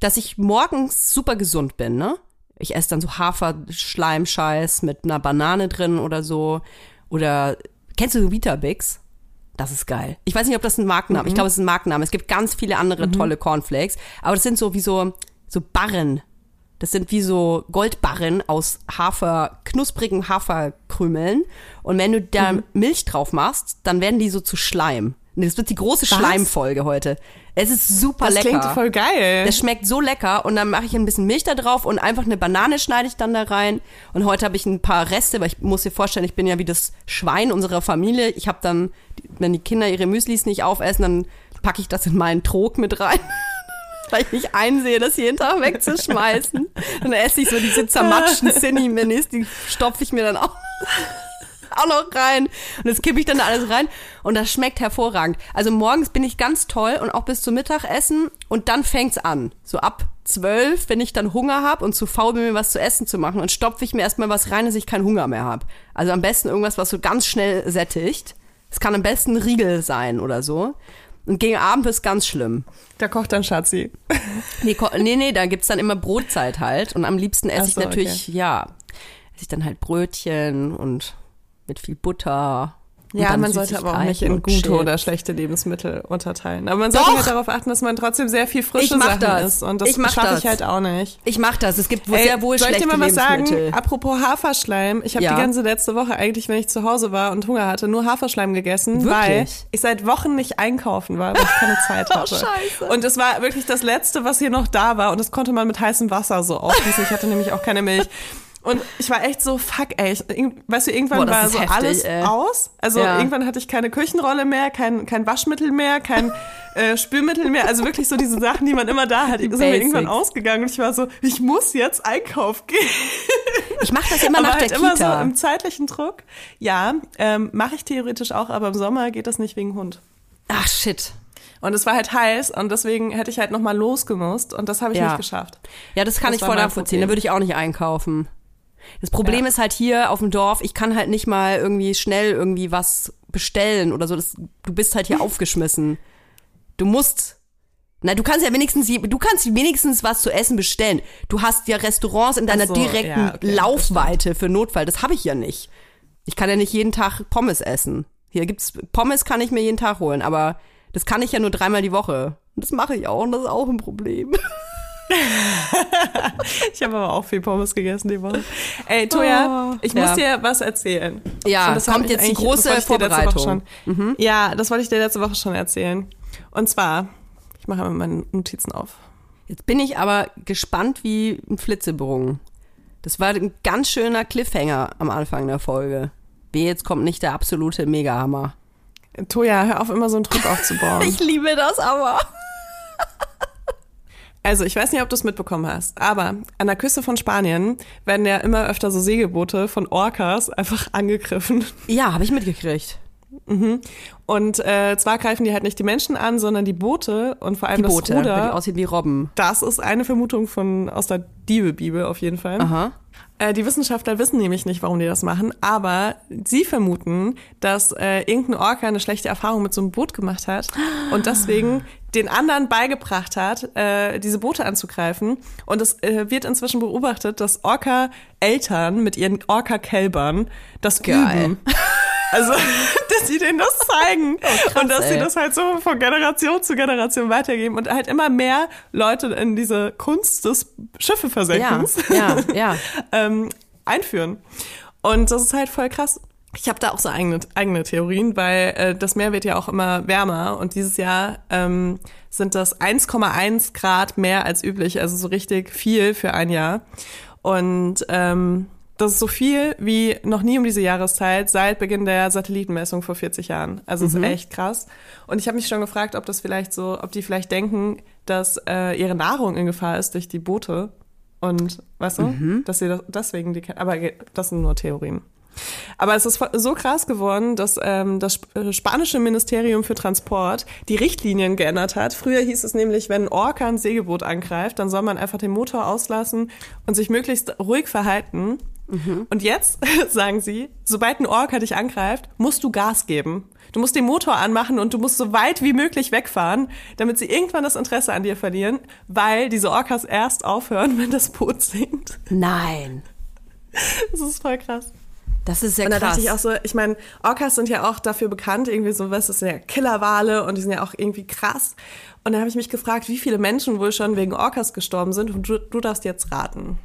dass ich morgens super gesund bin, ne? Ich esse dann so Haferschleimscheiß mit einer Banane drin oder so. Oder, kennst du Vitabix? Das ist geil. Ich weiß nicht, ob das ein Markenname Ich glaube, es ist ein Markenname. Es gibt ganz viele andere tolle Cornflakes. Aber das sind so wie so, so Barren. Das sind wie so Goldbarren aus Hafer, knusprigen Haferkrümeln. Und wenn du da Milch drauf machst, dann werden die so zu Schleim. Und Das wird die große Schleimfolge heute. Es ist super Das lecker. klingt voll geil. Das schmeckt so lecker und dann mache ich ein bisschen Milch da drauf und einfach eine Banane schneide ich dann da rein. Und heute habe ich ein paar Reste, weil ich muss dir vorstellen, ich bin ja wie das Schwein unserer Familie. Ich habe dann, wenn die Kinder ihre Müslis nicht aufessen, dann packe ich das in meinen Trog mit rein. Weil ich nicht einsehe, das jeden Tag wegzuschmeißen. Dann esse ich so diese zermatschten Cinni-Minis, die stopfe ich mir dann auch, auch noch rein. Und das kippe ich dann da alles rein. Und das schmeckt hervorragend. Also morgens bin ich ganz toll und auch bis zum Mittagessen. Und dann fängt's an. So ab zwölf, wenn ich dann Hunger habe und zu faul bin, mir was zu essen zu machen, und stopfe ich mir erstmal was rein, dass ich keinen Hunger mehr habe. Also am besten irgendwas, was so ganz schnell sättigt. Es kann am besten ein Riegel sein oder so. Und gegen Abend ist ganz schlimm. Da kocht dann Schatzi. Nee, nee, nee, da gibt's dann immer Brotzeit halt. Und am liebsten esse Ach ich so, natürlich, ja, esse ich dann halt Brötchen und mit viel Butter. Ja, man sollte aber auch nicht in gute Chips. oder schlechte Lebensmittel unterteilen. Aber man sollte Doch! halt darauf achten, dass man trotzdem sehr viel frische Sachen das. isst. Und das schaffe das. ich halt auch nicht. Ich mach das. Es gibt wohl Ey, sehr wohl soll ich schlechte dir mal was sagen? Lebensmittel. Apropos Haferschleim. Ich habe Ja. die ganze letzte Woche eigentlich, wenn ich zu Hause war und Hunger hatte, nur Haferschleim gegessen, Wirklich? weil ich seit Wochen nicht einkaufen war, weil ich keine Zeit hatte. Scheiße. Und es war wirklich das Letzte, was hier noch da war. Und das konnte man mit heißem Wasser so aufgießen. Ich hatte nämlich auch keine Milch. Und ich war echt so, fuck, ey. Ich, weißt du, irgendwann Boah, war so heftig, alles ey. aus. Also Ja. irgendwann hatte ich keine Küchenrolle mehr, kein, kein Waschmittel mehr, kein äh, Spülmittel mehr. Also wirklich so diese Sachen, die man immer da hat. Die sind mir irgendwann ausgegangen. Und ich war so, ich muss jetzt einkaufen gehen. Ich mache das immer aber nach halt der immer so Kita. im zeitlichen Druck. Ja, ähm, mache ich theoretisch auch, aber im Sommer geht das nicht wegen Hund. Ach shit. Und es war halt heiß und deswegen hätte ich halt nochmal losgemusst und das habe ich Ja. nicht geschafft. Ja, das kann Das ich voll nachvollziehen. Da würde ich auch nicht einkaufen. Das Problem Ja. ist halt hier auf dem Dorf, ich kann halt nicht mal irgendwie schnell irgendwie was bestellen oder so. Das, du bist halt hier aufgeschmissen. Du musst. Na, du kannst ja wenigstens, du kannst wenigstens was zu essen bestellen. Du hast ja Restaurants in deiner so, direkten ja, okay, Laufweite für Notfall. Das habe ich ja nicht. Ich kann ja nicht jeden Tag Pommes essen. Hier gibt's Pommes kann ich mir jeden Tag holen, aber das kann ich ja nur dreimal die Woche. Und das mache ich auch und das ist auch ein Problem. Ich habe aber auch viel Pommes gegessen die Woche. Ey, Toja, Oh, ich muss ja. dir was erzählen. Ja, das kommt ich jetzt die große das wollte ich dir letzte Woche Vorbereitung. Mhm. Schon, Ja, das wollte ich dir letzte Woche schon erzählen. Und zwar, ich mache mal meine Notizen auf. Jetzt bin ich aber gespannt wie ein Flitzebogen. Das war ein ganz schöner Cliffhanger am Anfang der Folge. Wie jetzt kommt nicht der absolute Megahammer. Toja, hör auf, immer so einen Druck aufzubauen. liebe das aber. Also, ich weiß nicht, ob du es mitbekommen hast, aber an der Küste von Spanien werden ja immer öfter so Segelboote von Orcas einfach angegriffen. Ja, habe ich mitgekriegt. Und äh, zwar greifen die halt nicht die Menschen an, sondern die Boote und vor allem Die Boote, das die Ruder. aussehen wie Robben. Das ist eine Vermutung von aus der Diebebibel auf jeden Fall. Aha. Äh, die Wissenschaftler wissen nämlich nicht, warum die das machen, aber sie vermuten, dass äh, irgendein Orca eine schlechte Erfahrung mit so einem Boot gemacht hat und deswegen den anderen beigebracht hat, äh, diese Boote anzugreifen. Und es äh, wird inzwischen beobachtet, dass Orca-Eltern mit ihren Orca-Kälbern das Geil. üben. Also, dass sie denen das zeigen krass, und dass sie ey. das halt so von Generation zu Generation weitergeben und halt immer mehr Leute in diese Kunst des Schiffe Ja, ja, ja. ähm, einführen. Und das ist halt voll krass. Ich habe da auch so eigene, eigene Theorien, weil äh, das Meer wird ja auch immer wärmer und dieses Jahr ähm, sind das 1,1 Grad mehr als üblich, also so richtig viel für ein Jahr. Und ähm, das ist so viel wie noch nie um diese Jahreszeit seit Beginn der Satellitenmessung vor 40 Jahren. Also es ist echt krass. Und ich habe mich schon gefragt, ob das vielleicht so, ob die vielleicht denken, dass äh, ihre Nahrung in Gefahr ist durch die Boote. Und weißt du, dass sie das, deswegen die, aber das sind nur Theorien. Aber es ist so krass geworden, dass ähm, das äh, spanische Ministerium für Transport die Richtlinien geändert hat. Früher hieß es nämlich, wenn ein Orca ein Segelboot angreift, dann soll man einfach den Motor auslassen und sich möglichst ruhig verhalten. Und jetzt sagen sie, sobald ein Orca dich angreift, musst du Gas geben. Du musst den Motor anmachen und du musst so weit wie möglich wegfahren, damit sie irgendwann das Interesse an dir verlieren, weil diese Orcas erst aufhören, wenn das Boot sinkt. Nein. Das ist voll krass. Das ist sehr Und da krass. dachte ich auch so, ich meine, Orcas sind ja auch dafür bekannt, irgendwie so, was das sind ja Killerwale und die sind ja auch irgendwie krass. Und da habe ich mich gefragt, wie viele Menschen wohl schon wegen Orcas gestorben sind und du, du darfst jetzt raten.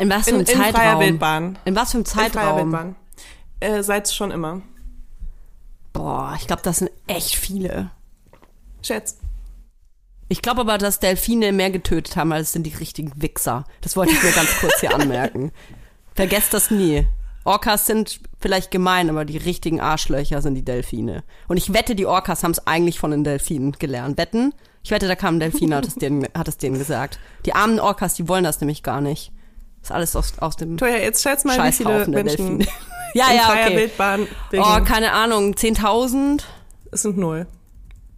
in was für In, einem in freier Zeitraum? Wildbahn. In was für einem In freier Zeitraum? Wildbahn. Äh, seit schon immer. Boah, ich glaube, das sind echt viele. Schätz. Ich glaube aber, dass Delfine mehr getötet haben, als sind die richtigen Wichser. Das wollte ich nur ganz kurz hier anmerken. Vergesst das nie. Orcas sind vielleicht gemein, aber die richtigen Arschlöcher sind die Delfine. Und ich wette, die Orcas haben es eigentlich von den Delfinen gelernt. Wetten? Ich wette, da kam ein Delfin, hat es denen, hat es denen gesagt. Die armen Orcas, die wollen das nämlich gar nicht. Das ist alles aus, aus dem Toja, jetzt schätz mal, wie viele Menschen Delfine. ja, in ja, freier okay. Wildbahn wegen, Oh, keine Ahnung, 10.000? es sind null.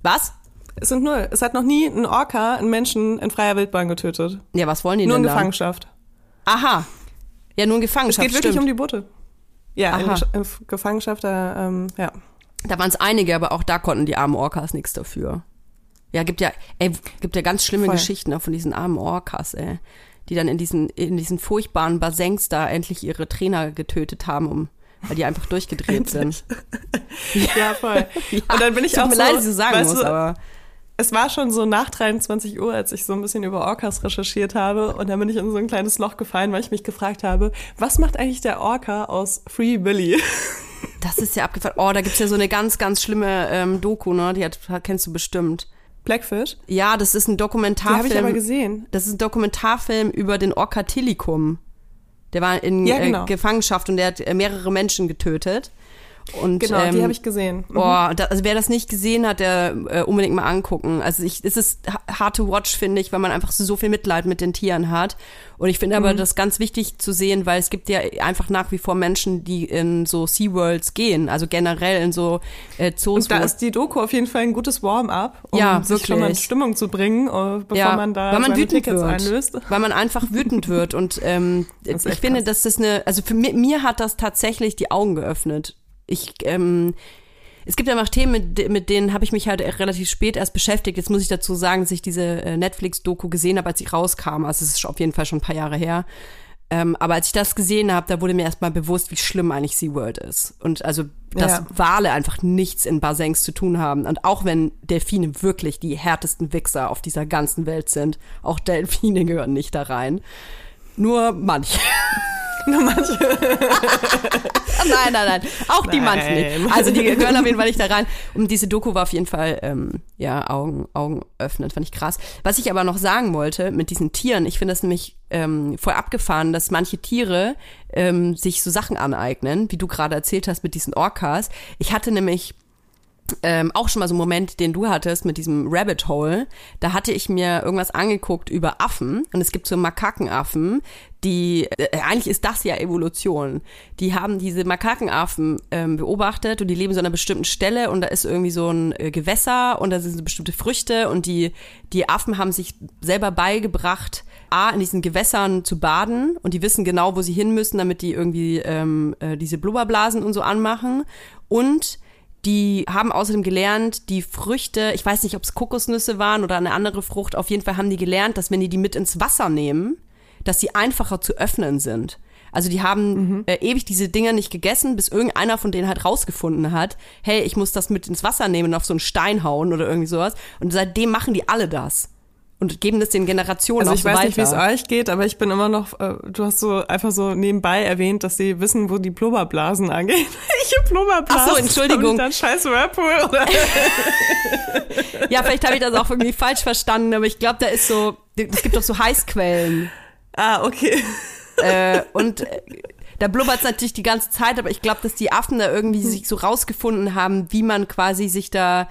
Was? Es sind null. Es hat noch nie ein Orca einen Menschen in freier Wildbahn getötet. Ja, was wollen die Nur in denn dann? Gefangenschaft. Aha. Ja, nur in Es Gefangenschaft, geht wirklich stimmt. um die Boote. Ja, in, in Gefangenschaft, da, ähm, ja. Da waren es einige, aber auch da konnten die armen Orcas nichts dafür. Ja, gibt ja, ey, gibt ja ganz schlimme Voll. Geschichten auch von diesen armen Orcas, ey. Die dann in diesen, in diesen furchtbaren Bassins da endlich ihre Trainer getötet haben, um weil die einfach durchgedreht sind. Ja, voll. Und dann bin ich auch mir so, leid, dass ich so sagen weißt muss, du, aber es war schon so nach 23 Uhr, als ich so ein bisschen über Orcas recherchiert habe. Und dann bin ich in so ein kleines Loch gefallen, weil ich mich gefragt habe, was macht eigentlich der Orca aus Free Willy? das ist ja abgefahren. Oh, da gibt's ja so eine ganz, ganz schlimme ähm, Doku, ne? Die hat, kennst du bestimmt. Blackfish? Ja, das ist ein Die Dokumentarfilm. habe ich aber gesehen. Das ist ein Dokumentarfilm über den Orca Tilikum. Der war in Ja, genau. äh, Gefangenschaft und der hat äh, mehrere Menschen getötet. Und, Genau, ähm, die habe ich gesehen. Mhm. Oh, da, also wer das nicht gesehen hat, der äh, unbedingt mal angucken. Also ich, es ist ha- hard to watch, finde ich, weil man einfach so viel Mitleid mit den Tieren hat. Und ich finde aber das ganz wichtig zu sehen, weil es gibt ja einfach nach wie vor Menschen, die in so SeaWorlds gehen, also generell in so äh, Zoos. Und da ist die Doku auf jeden Fall ein gutes Warm-up, um Ja, sich schon mal in wirklich. Stimmung zu bringen, äh, bevor ja, man da weil man wütend Tickets wird, einlöst. weil man einfach wütend wird und ähm, ich finde, krass. dass das eine, also für mi mir hat das tatsächlich die Augen geöffnet. Ich ähm, es gibt einfach Themen, mit, mit denen habe ich mich halt relativ spät erst beschäftigt. Jetzt muss ich dazu sagen, dass ich diese äh, Netflix-Doku gesehen habe, als ich rauskam. Also es ist auf jeden Fall schon ein paar Jahre her. Ähm, aber als ich das gesehen habe, da wurde mir erstmal bewusst, wie schlimm eigentlich SeaWorld ist. Und also, dass Ja. Wale einfach nichts in Bassins zu tun haben. Und auch wenn Delfine wirklich die härtesten Wichser auf dieser ganzen Welt sind, auch Delfine gehören nicht da rein. Nur manche. Nur manche. nein, nein, nein. Auch die manchen nicht. Also die gehören auf jeden Fall nicht da rein. Und diese Doku war auf jeden Fall, ähm, ja, Augen, Augen öffnend, fand ich krass. Was ich aber noch sagen wollte mit diesen Tieren, ich finde das nämlich ähm, voll abgefahren, dass manche Tiere ähm, sich so Sachen aneignen, wie du gerade erzählt hast mit diesen Orcas. Ich hatte nämlich ähm, auch schon mal so einen Moment, den du hattest mit diesem Rabbit Hole. Da hatte ich mir irgendwas angeguckt über Affen und es gibt so Makakenaffen, die äh, eigentlich ist das ja Evolution. Die haben diese Makakenaffen ähm, beobachtet und die leben so an einer bestimmten Stelle und da ist irgendwie so ein äh, Gewässer und da sind so bestimmte Früchte und die die Affen haben sich selber beigebracht, a in diesen Gewässern zu baden und die wissen genau, wo sie hin müssen, damit die irgendwie ähm, äh, diese Blubberblasen und so anmachen und die haben außerdem gelernt, die Früchte, ich weiß nicht, ob es Kokosnüsse waren oder eine andere Frucht, auf jeden Fall haben die gelernt, dass wenn die die mit ins Wasser nehmen, dass sie einfacher zu öffnen sind. Also die haben äh, ewig diese Dinger nicht gegessen, bis irgendeiner von denen halt rausgefunden hat, hey, ich muss das mit ins Wasser nehmen und auf so einen Stein hauen oder irgendwie sowas. Und seitdem machen die alle das. Und geben das den Generationen Also ich weiß weiter. nicht, wie es euch geht, aber ich bin immer noch, äh, du hast so einfach so nebenbei erwähnt, dass sie wissen, wo die Blubberblasen angehen. Welche Blubberblasen? Ach so, Entschuldigung. Dann scheiß Whirlpool oder? Ja, vielleicht habe ich das auch irgendwie falsch verstanden, aber ich glaube, da ist so, es gibt doch so Heißquellen. ah, okay. äh, und äh, da blubbert es natürlich die ganze Zeit, aber ich glaube, dass die Affen da irgendwie sich so rausgefunden haben, wie man quasi sich da,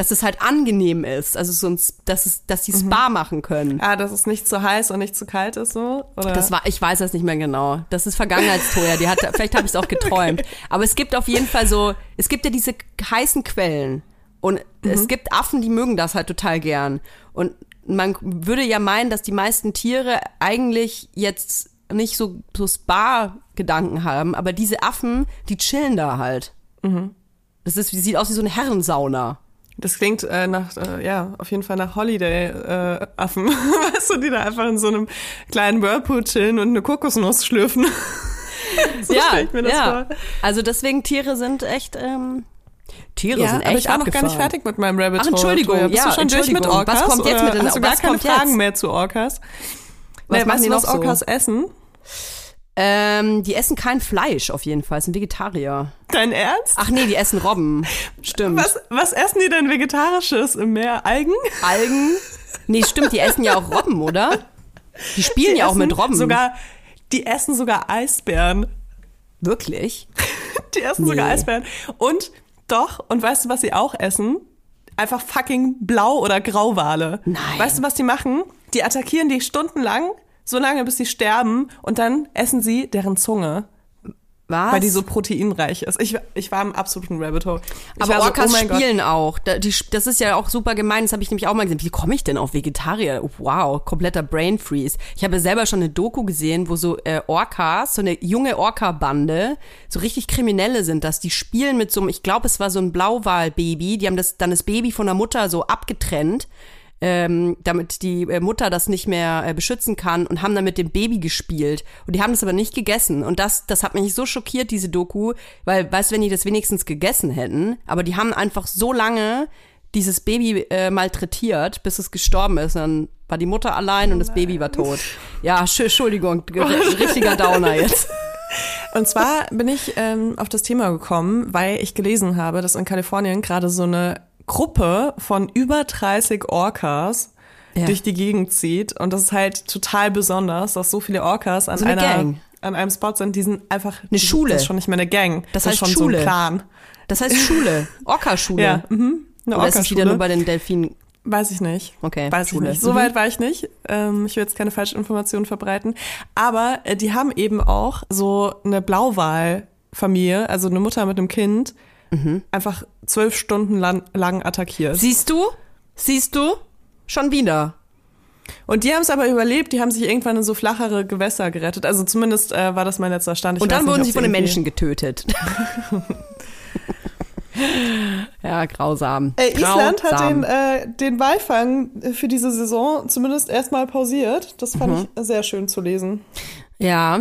dass es halt angenehm ist, also so ein, dass es, dass sie Spa machen können. Ah, dass es nicht zu heiß und nicht zu kalt ist so? Oder? Das war, ich weiß das nicht mehr genau. Das ist Vergangenheitstoja. Die hat, vielleicht habe ich es auch geträumt. Aber es gibt auf jeden Fall so, es gibt ja diese heißen Quellen und es gibt Affen, die mögen das halt total gern. Und man würde ja meinen, dass die meisten Tiere eigentlich jetzt nicht so, so Spa-Gedanken haben, aber diese Affen, die chillen da halt. Das ist, sieht aus wie so eine Herrensauna. Das klingt äh, nach, äh, ja, auf jeden Fall nach Holiday-Affen. weißt du, die da einfach in so einem kleinen Whirlpool chillen und eine Kokosnuss schlürfen. so ja, ja. vor. Also deswegen Tiere sind echt, ähm, Tiere sind echt aber ich war noch gar nicht abgefahren. fertig mit meinem Rabbit Ach, Hole. Entschuldigung, Toja. Bist ja, du schon durch mit. Orcas? Was kommt jetzt mit den- Hast du gar keine kommt jetzt? Fragen mehr zu Orcas? Was Nee, weißt du, was so? Orcas essen? Ähm, die essen kein Fleisch auf jeden Fall, sind Vegetarier. Dein Ernst? Ach nee, die essen Robben. Stimmt. Was, was essen die denn Vegetarisches im Meer? Algen? Algen? Nee, stimmt, die essen ja auch Robben, oder? Die spielen ja auch mit Robben. Sogar, die essen sogar Eisbären. Wirklich? Die essen Nee. sogar Eisbären. Und doch, und weißt du, was sie auch essen? Einfach fucking Blau- oder Grauwale. Nein. Weißt du, was die machen? Die attackieren die stundenlang, so lange, bis sie sterben, und dann essen sie deren Zunge, Was? weil die so proteinreich ist. Ich, ich war im absoluten Rabbit Hole. Ich aber Orcas so, oh mein Gott. spielen auch. Das ist ja auch super gemein. Das habe ich nämlich auch mal gesehen. Wie komme ich denn auf Vegetarier? Wow, kompletter Brain Freeze. Ich habe ja selber schon eine Doku gesehen, wo so äh, Orcas, so eine junge Orca-Bande, so richtig Kriminelle sind das. Die spielen mit so einem, ich glaube, es war so ein Blauwal-Baby. Die haben das dann das Baby von der Mutter so abgetrennt. Ähm, damit die äh, Mutter das nicht mehr äh, beschützen kann und haben dann mit dem Baby gespielt. Und die haben das aber nicht gegessen. Und das, das hat mich so schockiert, diese Doku, weil, weißt du, wenn die das wenigstens gegessen hätten, aber die haben einfach so lange dieses Baby äh, malträtiert, bis es gestorben ist. Dann war die Mutter allein und das Baby war tot. Ja, Sch- Entschuldigung, richtiger Downer jetzt. Und zwar bin ich ähm, auf das Thema gekommen, weil ich gelesen habe, dass in Kalifornien gerade so eine Gruppe von über 30 Orcas Ja. durch die Gegend zieht. Und das ist halt total besonders, dass so viele Orcas an So eine einer Gang. an einem Spot sind. Die sind einfach Eine Schule. Das ist schon nicht mehr eine Gang. Das ist heißt schon so Schule. ein Clan. Das heißt Schule, Orca-Schule. Ja, mhm. Eine Oder ist es wieder nur bei den Delfinen? Weiß ich nicht. Okay, Weiß Schule. ich nicht. So Mhm. weit war ich nicht. Ähm, ich will jetzt keine falschen Informationen verbreiten. Aber äh, die haben eben auch so eine Blauwal-Familie, also eine Mutter mit einem Kind, Mhm. einfach zwölf Stunden lang, lang attackiert. Siehst du? Siehst du? Schon wieder. Und die haben es aber überlebt. Die haben sich irgendwann in so flachere Gewässer gerettet. Also zumindest äh, war das mein letzter Stand. Ich Und dann nicht, wurden sie von den Menschen getötet. ja, grausam. Äh, Island hat Grausam. den, äh, den Walfang für diese Saison zumindest erstmal pausiert. Das fand Mhm. ich sehr schön zu lesen. Ja.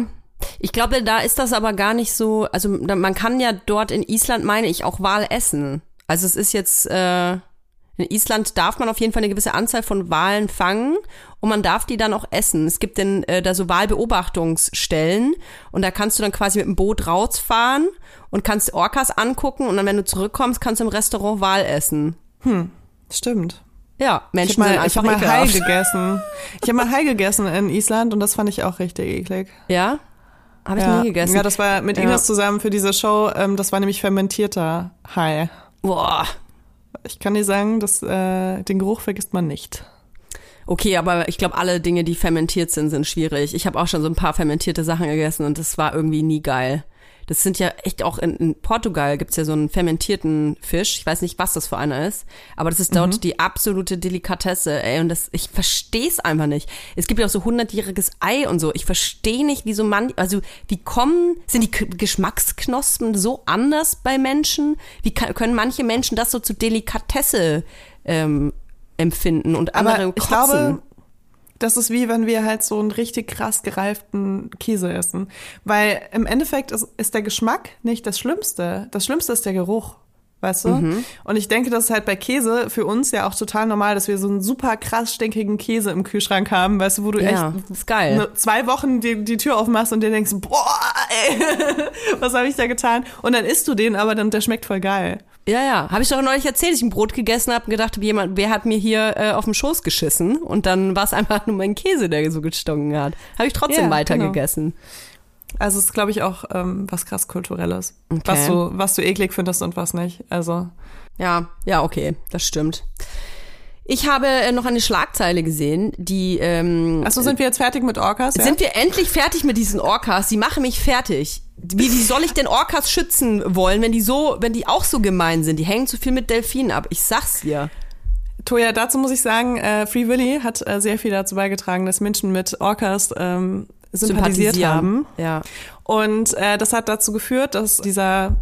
Ich glaube, da ist das aber gar nicht so, also man kann ja dort in Island, meine ich, auch Wal essen. Also es ist jetzt, äh, in Island darf man auf jeden Fall eine gewisse Anzahl von Walen fangen und man darf die dann auch essen. Es gibt denn äh, da so Walbeobachtungsstellen und da kannst du dann quasi mit dem Boot rausfahren und kannst Orcas angucken und dann, wenn du zurückkommst, kannst du im Restaurant Wal essen. Stimmt. Ja, Ich Menschen habe sind mal, ich einfach hab mal Hai gegessen. Ich habe mal Hai gegessen in Island und das fand ich auch richtig eklig. Ja? Habe ich ja. nie gegessen. Ja, das war mit Ja. Ines zusammen für diese Show. Ähm, das war nämlich fermentierter Hai. Boah. Ich kann dir sagen, dass, äh, den Geruch vergisst man nicht. Okay, aber ich glaube, alle Dinge, die fermentiert sind, sind schwierig. Ich habe auch schon so ein paar fermentierte Sachen gegessen und das war irgendwie nie geil. Das sind ja echt auch in, in Portugal gibt's ja so einen fermentierten Fisch. Ich weiß nicht, was das für einer ist, aber das ist dort die absolute Delikatesse, ey. Und das, ich verstehe es einfach nicht. Es gibt ja auch so hundertjähriges Ei und so. Ich verstehe nicht, wieso man, also wie kommen, sind die K- Geschmacksknospen so anders bei Menschen? Wie kann, können manche Menschen das so zu Delikatesse ähm, empfinden und andere Aber ich kotzen? glaube, das ist wie wenn wir halt so einen richtig krass gereiften Käse essen. Weil im Endeffekt ist, ist der Geschmack nicht das Schlimmste. Das Schlimmste ist der Geruch. Weißt du? Mhm. Und ich denke, das ist halt bei Käse für uns ja auch total normal, dass wir so einen super krass stinkigen Käse im Kühlschrank haben, weißt du, wo du Ja, echt ist geil. ne, zwei Wochen die, die Tür aufmachst und dir denkst, boah, ey, was habe ich da getan? Und dann isst du den, aber dann der schmeckt voll geil. Ja, ja. Habe ich doch neulich erzählt, ich ein Brot gegessen habe und gedacht habe, jemand, wer hat mir hier äh, auf den Schoß geschissen? Und dann war es einfach nur mein Käse, der so gestunken hat. Habe ich trotzdem Ja, weiter genau. gegessen. Also es ist, glaube ich, auch ähm, was krass Kulturelles. Okay. Was, du, was du eklig findest und was nicht. Also. Ja, ja, okay, das stimmt. Ich habe äh, noch eine Schlagzeile gesehen, die ähm, Achso, sind wir jetzt fertig mit Orcas? Ja? Sind wir endlich fertig mit diesen Orcas? Sie machen mich fertig. Wie, wie soll ich denn Orcas schützen wollen, wenn die so, wenn die auch so gemein sind? Die hängen zu viel mit Delfinen ab. Ich sag's dir. Toja, dazu muss ich sagen, äh, Free Willy hat äh, sehr viel dazu beigetragen, dass Menschen mit Orcas ähm, sympathisiert haben. Ja. Und äh, das hat dazu geführt, dass dieser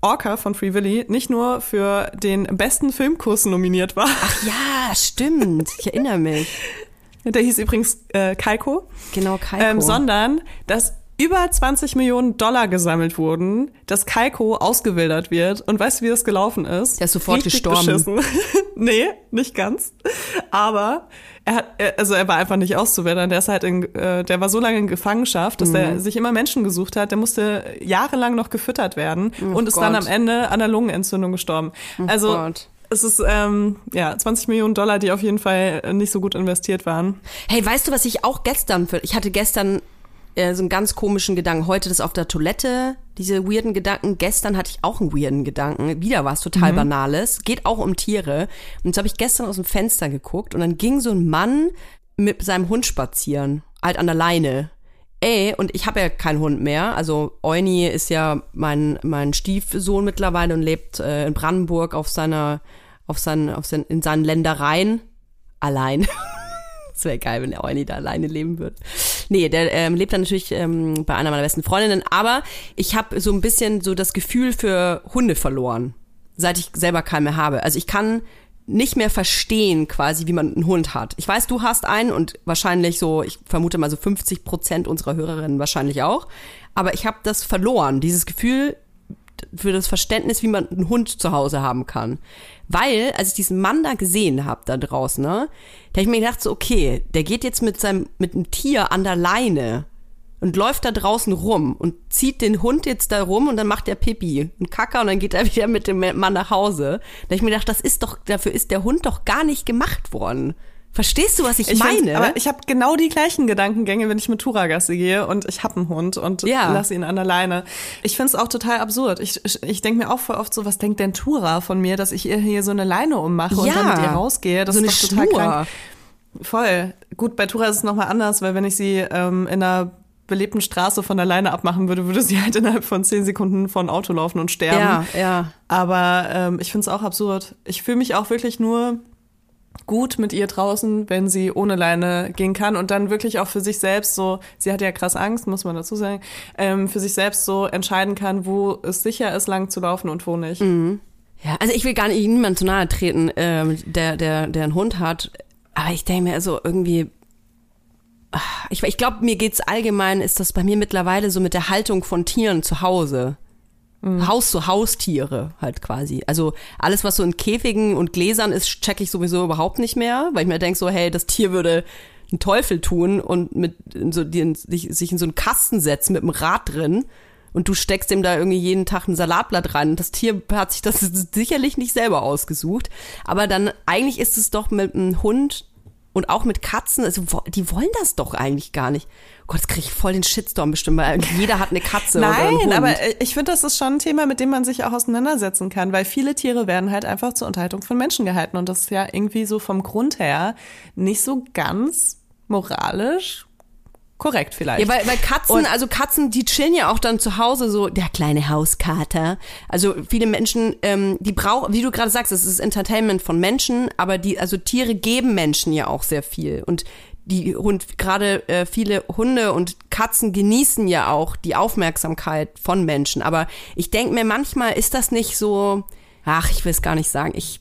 Orca von Free Willy nicht nur für den besten Filmkurs nominiert war. Ja, stimmt. Ich erinnere mich. Der hieß übrigens äh, Kaiko. Genau, Kaiko. Ähm, sondern dass über 20 Millionen Dollar gesammelt wurden, dass Kaiko ausgewildert wird. Und weißt du, wie das gelaufen ist? Der ist sofort gestorben. Beschissen. nee, nicht ganz. Aber er hat, also er war einfach nicht auszuwildern. Der ist halt in, äh, der war so lange in Gefangenschaft, dass Mhm. er sich immer Menschen gesucht hat. Der musste jahrelang noch gefüttert werden und ist dann Oh Gott. am Ende an einer Lungenentzündung gestorben. also Gott. es ist ähm, ja 20 Millionen Dollar, die auf jeden Fall nicht so gut investiert waren. Hey, weißt du, was ich auch gestern für, ich hatte gestern äh, so einen ganz komischen Gedanken. Heute das auf der Toilette, diese weirden Gedanken. Gestern hatte ich auch einen weirden Gedanken. Wieder was total Banales. Geht auch um Tiere. Und so habe ich gestern aus dem Fenster geguckt und dann ging so ein Mann mit seinem Hund spazieren. Halt an der Leine. Ey, und ich habe ja keinen Hund mehr. Also Euni ist ja mein, mein Stiefsohn mittlerweile und lebt äh, in Brandenburg auf seiner, auf seinen, auf seinen, in seinen Ländereien. Allein. Das wäre geil, wenn der da alleine leben würde. Nee, der ähm, lebt dann natürlich ähm, bei einer meiner besten Freundinnen, aber ich habe so ein bisschen so das Gefühl für Hunde verloren, seit ich selber keinen mehr habe. Also ich kann nicht mehr verstehen quasi, wie man einen Hund hat. Ich weiß, du hast einen und wahrscheinlich so, ich vermute mal so 50 Prozent unserer Hörerinnen wahrscheinlich auch. Aber ich habe das verloren, dieses Gefühl für das Verständnis, wie man einen Hund zu Hause haben kann. Weil, als ich diesen Mann da gesehen habe da draußen, ne, da hab ich mir gedacht, so, okay, der geht jetzt mit seinem, mit einem Tier an der Leine und läuft da draußen rum und zieht den Hund jetzt da rum und dann macht er Pipi und Kacker und dann geht er wieder mit dem Mann nach Hause. Da hab ich mir gedacht, das ist doch, dafür ist der Hund doch gar nicht gemacht worden. Verstehst du, was ich, Ich meine? aber ich habe genau die gleichen Gedankengänge, wenn ich mit Turagasse gehe und ich habe einen Hund und Ja. lasse ihn an der Leine. Ich find's auch total absurd. Ich, ich, ich denke mir auch voll oft so, was denkt denn Tura von mir, dass ich ihr hier so eine Leine ummache und Ja. dann mit ihr rausgehe? Das so ist doch total Schnur. krank. Voll. Gut, bei Tura ist es nochmal anders, weil wenn ich sie ähm, in einer belebten Straße von der Leine abmachen würde, würde sie halt innerhalb von zehn Sekunden von Auto laufen und sterben. Ja, ja. Aber ähm, ich find's auch absurd. Ich fühle mich auch wirklich nur gut mit ihr draußen, wenn sie ohne Leine gehen kann und dann wirklich auch für sich selbst so, sie hat ja krass Angst, muss man dazu sagen, ähm, für sich selbst so entscheiden kann, wo es sicher ist, lang zu laufen und wo nicht. Ja, also ich will gar nicht niemand zu nahe treten, ähm, der, der, der einen Hund hat. Aber ich denke mir also irgendwie, ah, ich, ich glaube, mir geht's allgemein, ist das bei mir mittlerweile so mit der Haltung von Tieren zu Hause. Haus zu Haustiere halt quasi. Also alles, was so in Käfigen und Gläsern ist, check ich sowieso überhaupt nicht mehr, weil ich mir denke so, hey, das Tier würde einen Teufel tun und mit so, die in, sich, in so einen Kasten setzen mit einem Rad drin und du steckst dem da irgendwie jeden Tag ein Salatblatt rein. Das Tier hat sich das sicherlich nicht selber ausgesucht. Aber dann eigentlich ist es doch mit einem Hund und auch mit Katzen, also die wollen das doch eigentlich gar nicht. Gott, jetzt krieg ich voll den Shitstorm bestimmt, weil jeder hat eine Katze oder einen Nein, Hund. aber äh, ich finde, das ist schon ein Thema, mit dem man sich auch auseinandersetzen kann, weil viele Tiere werden halt einfach zur Unterhaltung von Menschen gehalten und das ist ja irgendwie so vom Grund her nicht so ganz moralisch korrekt vielleicht. Ja, weil, weil Katzen, Und- also Katzen, die chillen ja auch dann zu Hause so, der kleine Hauskater. Also viele Menschen, ähm, die brauchen, wie du gerade sagst, es ist Entertainment von Menschen, aber die, also Tiere geben Menschen ja auch sehr viel. Und die Hund, gerade äh, viele Hunde und Katzen genießen ja auch die Aufmerksamkeit von Menschen. Aber ich denke mir, manchmal ist das nicht so, ach, ich will es gar nicht sagen. Ich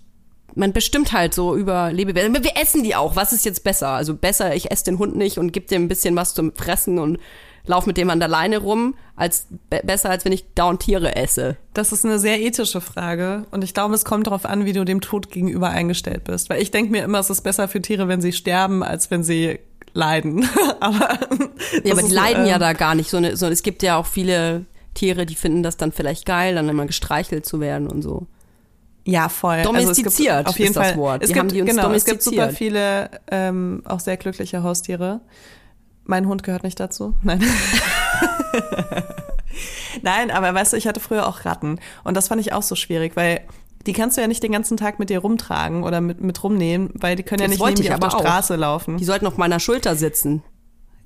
man bestimmt halt so über Lebewesen. Wir essen die auch. Was ist jetzt besser? Also besser, ich esse den Hund nicht und gebe dem ein bisschen was zum Fressen und lauf mit dem an der Leine rum, als be besser, als wenn ich dauernd Tiere esse. Das ist eine sehr ethische Frage und ich glaube, es kommt darauf an, wie du dem Tod gegenüber eingestellt bist. Weil ich denke mir immer, es ist besser für Tiere, wenn sie sterben, als wenn sie leiden. aber Ja, aber die leiden ja ähm, da gar nicht. So, eine, so es gibt ja auch viele Tiere, die finden das dann vielleicht geil, dann immer gestreichelt zu werden und so. Ja, voll. Domestiziert also es gibt auf jeden ist das Fall, Wort. Es Die gibt, die genau, es gibt super domestiziert. viele ähm, auch sehr glückliche Haustiere. Mein Hund gehört nicht dazu. Nein. Nein, aber weißt du, ich hatte früher auch Ratten und das fand ich auch so schwierig, weil die kannst du ja nicht den ganzen Tag mit dir rumtragen oder mit, mit rumnehmen, weil die können ja Das nicht wollte neben dir auf der aber auch. Straße laufen. Die sollten auf meiner Schulter sitzen.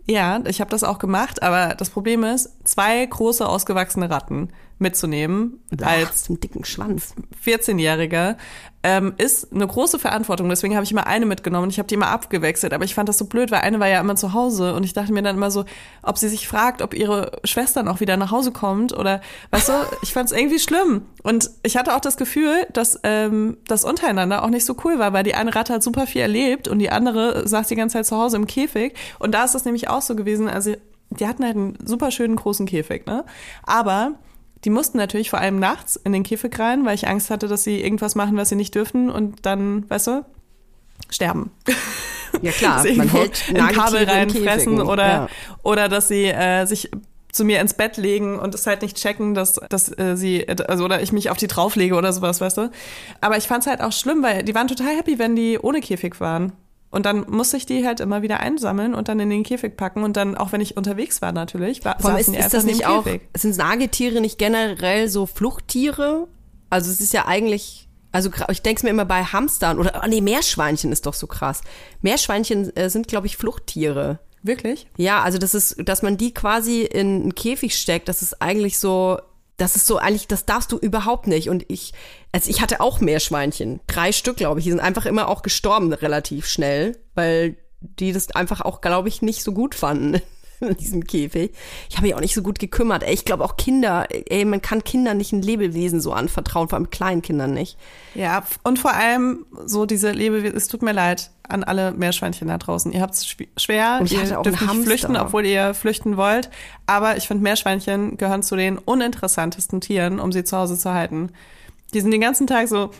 Ja, ich habe das auch gemacht, aber das Problem ist, zwei große ausgewachsene Ratten mitzunehmen Ach, als zum dicken Schwanz. 14-Jähriger ähm, ist eine große Verantwortung. Deswegen habe ich immer eine mitgenommen und ich habe die immer abgewechselt. Aber ich fand das so blöd, weil eine war ja immer zu Hause und ich dachte mir dann immer so, ob sie sich fragt, ob ihre Schwester noch wieder nach Hause kommt oder, weißt du, ich fand es irgendwie schlimm. Und ich hatte auch das Gefühl, dass ähm, das untereinander auch nicht so cool war, weil die eine Ratte hat super viel erlebt und die andere saß die ganze Zeit zu Hause im Käfig. Und da ist das nämlich auch so gewesen, also die hatten halt einen super schönen großen Käfig, ne? Aber die mussten natürlich vor allem nachts in den Käfig rein, weil ich Angst hatte, dass sie irgendwas machen, was sie nicht dürfen und dann, weißt du, sterben. Ja klar, man hält in Kabel reinfressen oder, Ja. oder dass sie äh, sich zu mir ins Bett legen und es halt nicht checken, dass, dass äh, sie, also oder ich mich auf die drauflege oder sowas, weißt du. Aber ich fand's halt auch schlimm, weil die waren total happy, wenn die ohne Käfig waren. Und dann musste ich die halt immer wieder einsammeln und dann in den Käfig packen und dann, auch wenn ich unterwegs war natürlich, war, Vor allem ist, ist das nicht auch, sind Nagetiere nicht generell so Fluchttiere? Also es ist ja eigentlich, also ich denke es mir immer bei Hamstern oder, oh nee, Meerschweinchen ist doch so krass. Meerschweinchen äh, sind, glaube ich, Fluchttiere. Wirklich? Ja, also das ist, dass man die quasi in einen Käfig steckt, das ist eigentlich so, das ist so eigentlich, das darfst du überhaupt nicht. Und ich, also ich hatte auch Meerschweinchen, drei Stück, glaube ich, die sind einfach immer auch gestorben relativ schnell, weil die das einfach auch, glaube ich, nicht so gut fanden. in diesem Käfig. Ich habe mich auch nicht so gut gekümmert. Ey, ich glaube auch Kinder, ey, man kann Kindern nicht ein Lebewesen so anvertrauen, vor allem kleinen Kindern nicht. Ja, und vor allem so diese Lebewesen, es tut mir leid an alle Meerschweinchen da draußen. Ihr habt es schwer, ihr dürft nicht flüchten, obwohl ihr flüchten wollt. Aber ich finde, Meerschweinchen gehören zu den uninteressantesten Tieren, um sie zu Hause zu halten. Die sind den ganzen Tag so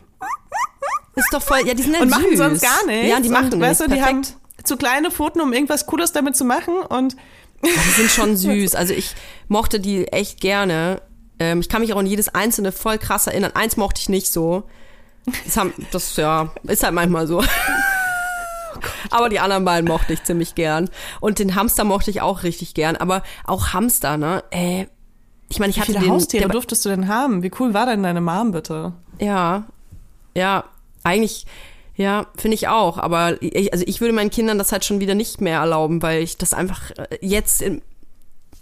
Ist doch voll, ja, die sind ja und süß. machen sonst gar nichts. Ja, die machen und, weißt du, die haben zu kleine Pfoten, um irgendwas Cooles damit zu machen. Und Die sind schon süß. Also ich mochte die echt gerne. Ähm, ich kann mich auch an jedes einzelne voll krass erinnern. Eins mochte ich nicht so. Das, haben, das ja, ist halt manchmal so. Aber die anderen beiden mochte ich ziemlich gern. Und den Hamster mochte ich auch richtig gern. Aber auch Hamster, ne? Äh, ich meine, ich wie hatte viele den, Haustiere der, durftest du denn haben? Wie cool war denn deine Mom bitte? Ja, ja, eigentlich, ja, finde ich auch. Aber ich, also ich würde meinen Kindern das halt schon wieder nicht mehr erlauben, weil ich das einfach äh, jetzt in,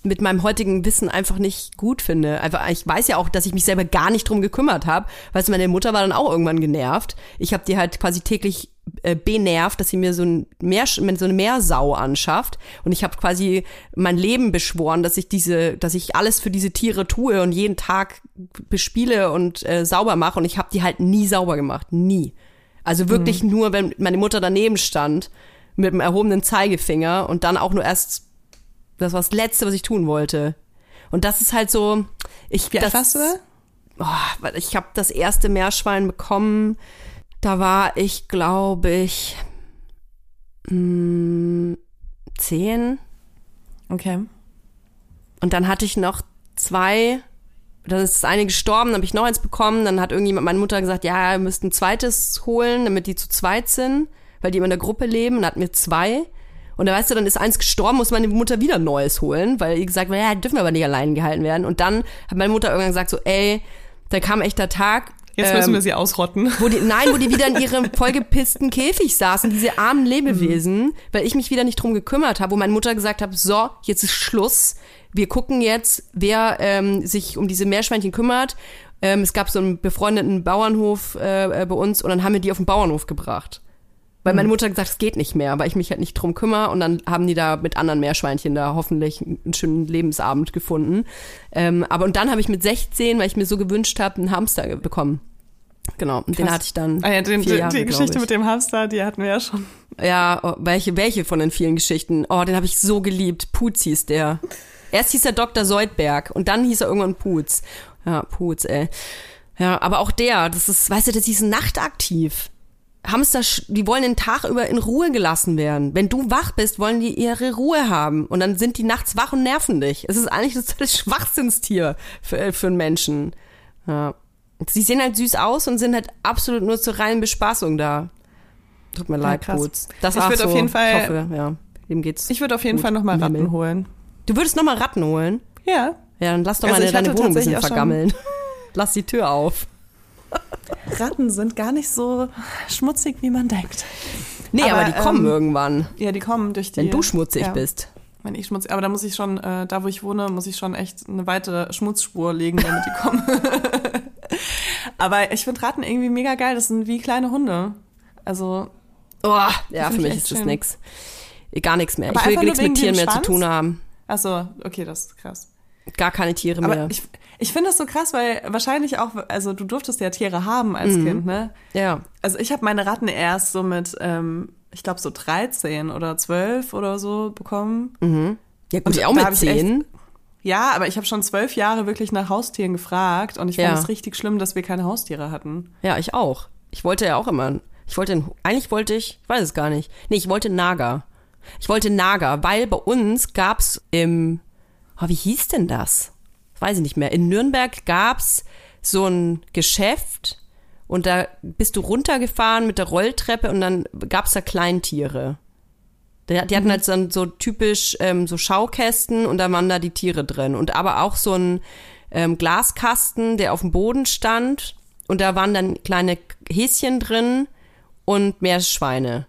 mit meinem heutigen Wissen einfach nicht gut finde. Einfach, ich weiß ja auch, dass ich mich selber gar nicht drum gekümmert habe. Weißt du, meine Mutter war dann auch irgendwann genervt. Ich habe die halt quasi täglich äh, benervt, dass sie mir so, ein Meer, so eine Meersau anschafft. Und ich habe quasi mein Leben beschworen, dass ich diese, dass ich alles für diese Tiere tue und jeden Tag bespiele und äh, sauber mache. Und ich habe die halt nie sauber gemacht. Nie. Also wirklich nur, wenn meine Mutter daneben stand mit dem erhobenen Zeigefinger und dann auch nur erst das war das Letzte, was ich tun wollte. Und das ist halt so, ich Wie das, warst du? Oh, ich habe das erste Meerschwein bekommen. Da war ich, glaube ich, mh, zehn. Okay. Und dann hatte ich noch zwei. Dann ist das eine gestorben, dann habe ich noch eins bekommen. Dann hat irgendjemand, meine Mutter gesagt, ja, ihr müsst ein zweites holen, damit die zu zweit sind, weil die immer in der Gruppe leben. Und dann hatten wir zwei. Und da weißt du, dann ist eins gestorben, muss meine Mutter wieder ein neues holen, weil ihr gesagt, ja, dürfen wir aber nicht allein gehalten werden. Und dann hat meine Mutter irgendwann gesagt, so, ey, da kam echt der Tag. Jetzt müssen ähm, wir sie ausrotten. wo die, nein, wo die wieder in ihrem vollgepissten Käfig saßen, diese armen Lebewesen, weil ich mich wieder nicht drum gekümmert habe, wo meine Mutter gesagt hat, so, jetzt ist Schluss. Wir gucken jetzt, wer ähm, sich um diese Meerschweinchen kümmert. Ähm, es gab so einen befreundeten Bauernhof äh, äh, bei uns und dann haben wir die auf den Bauernhof gebracht. Weil meine Mutter hat gesagt, es geht nicht mehr, weil ich mich halt nicht drum kümmere und dann haben die da mit anderen Meerschweinchen da hoffentlich einen schönen Lebensabend gefunden. Ähm, aber und dann habe ich mit 16, weil ich mir so gewünscht habe, einen Hamster bekommen. Genau, und den Krass. hatte ich dann Ah ja, den, vier die, Jahre, die Geschichte ich. mit dem Hamster, die hatten wir ja schon. Ja, oh, welche, welche von den vielen Geschichten? Oh, den habe ich so geliebt. Putz hieß der. Erst hieß er Dr. Seudberg und dann hieß er irgendwann Putz. Ja, Putz, ey. Ja, aber auch der, das ist, weißt du, das ist nachtaktiv. Hamster, die wollen den Tag über in Ruhe gelassen werden. Wenn du wach bist, wollen die ihre Ruhe haben. Und dann sind die nachts wach und nerven dich. Es ist eigentlich das totale Schwachsinnstier für, äh, für einen Menschen. Ja. Sie sehen halt süß aus und sind halt absolut nur zur reinen Bespaßung da. Tut mir leid, krass. Das Ich war würd so, auf jeden Fall- Ich hoffe, ja. Dem geht's. Ich würde auf jeden gut. Fall nochmal Ratten Himmel. holen. Du würdest nochmal Ratten holen? Ja. Ja, dann lass doch Also mal deine Wohnung ein bisschen vergammeln. Lass die Tür auf. Ratten sind gar nicht so schmutzig, wie man denkt. Nee, aber, Aber, die kommen ähm, irgendwann, Ja, die kommen durch die. wenn du schmutzig ja, bist. Wenn ich schmutzig, aber da muss ich schon, äh, da wo ich wohne, muss ich schon echt eine weite Schmutzspur legen, damit die kommen. aber ich finde Ratten irgendwie mega geil. Das sind wie kleine Hunde. Also, Oh, ja, für ich mich ist das nix. Gar nichts mehr. Aber ich will nichts mit Tieren mehr zu tun haben. achso, okay, das ist krass. Gar keine Tiere Aber mehr. ich, ich finde das so krass, weil wahrscheinlich auch, also du durftest ja Tiere haben als Mhm. Kind, ne? ja. Also ich habe meine Ratten erst so mit, ähm, ich glaube so 13 oder 12 oder so bekommen. Ja, gut, Und ich auch mit hab ich echt- zehn. Ja, aber ich habe schon zwölf Jahre wirklich nach Haustieren gefragt und ich Ja. fand es richtig schlimm, dass wir keine Haustiere hatten. Ja, ich auch. Ich wollte ja auch immer. Ich wollte, eigentlich wollte ich, ich weiß es gar nicht. Nee, ich wollte Nager. Ich wollte Nager, weil bei uns gab's im, oh, wie hieß denn das? Weiß ich nicht mehr. In Nürnberg gab's so ein Geschäft und da bist du runtergefahren mit der Rolltreppe und dann gab's da Kleintiere. Die, die hatten halt so, so typisch ähm, so Schaukästen und da waren da die Tiere drin. Und aber auch so ein ähm, Glaskasten, der auf dem Boden stand. Und da waren dann kleine Häschen drin und Meerschweine.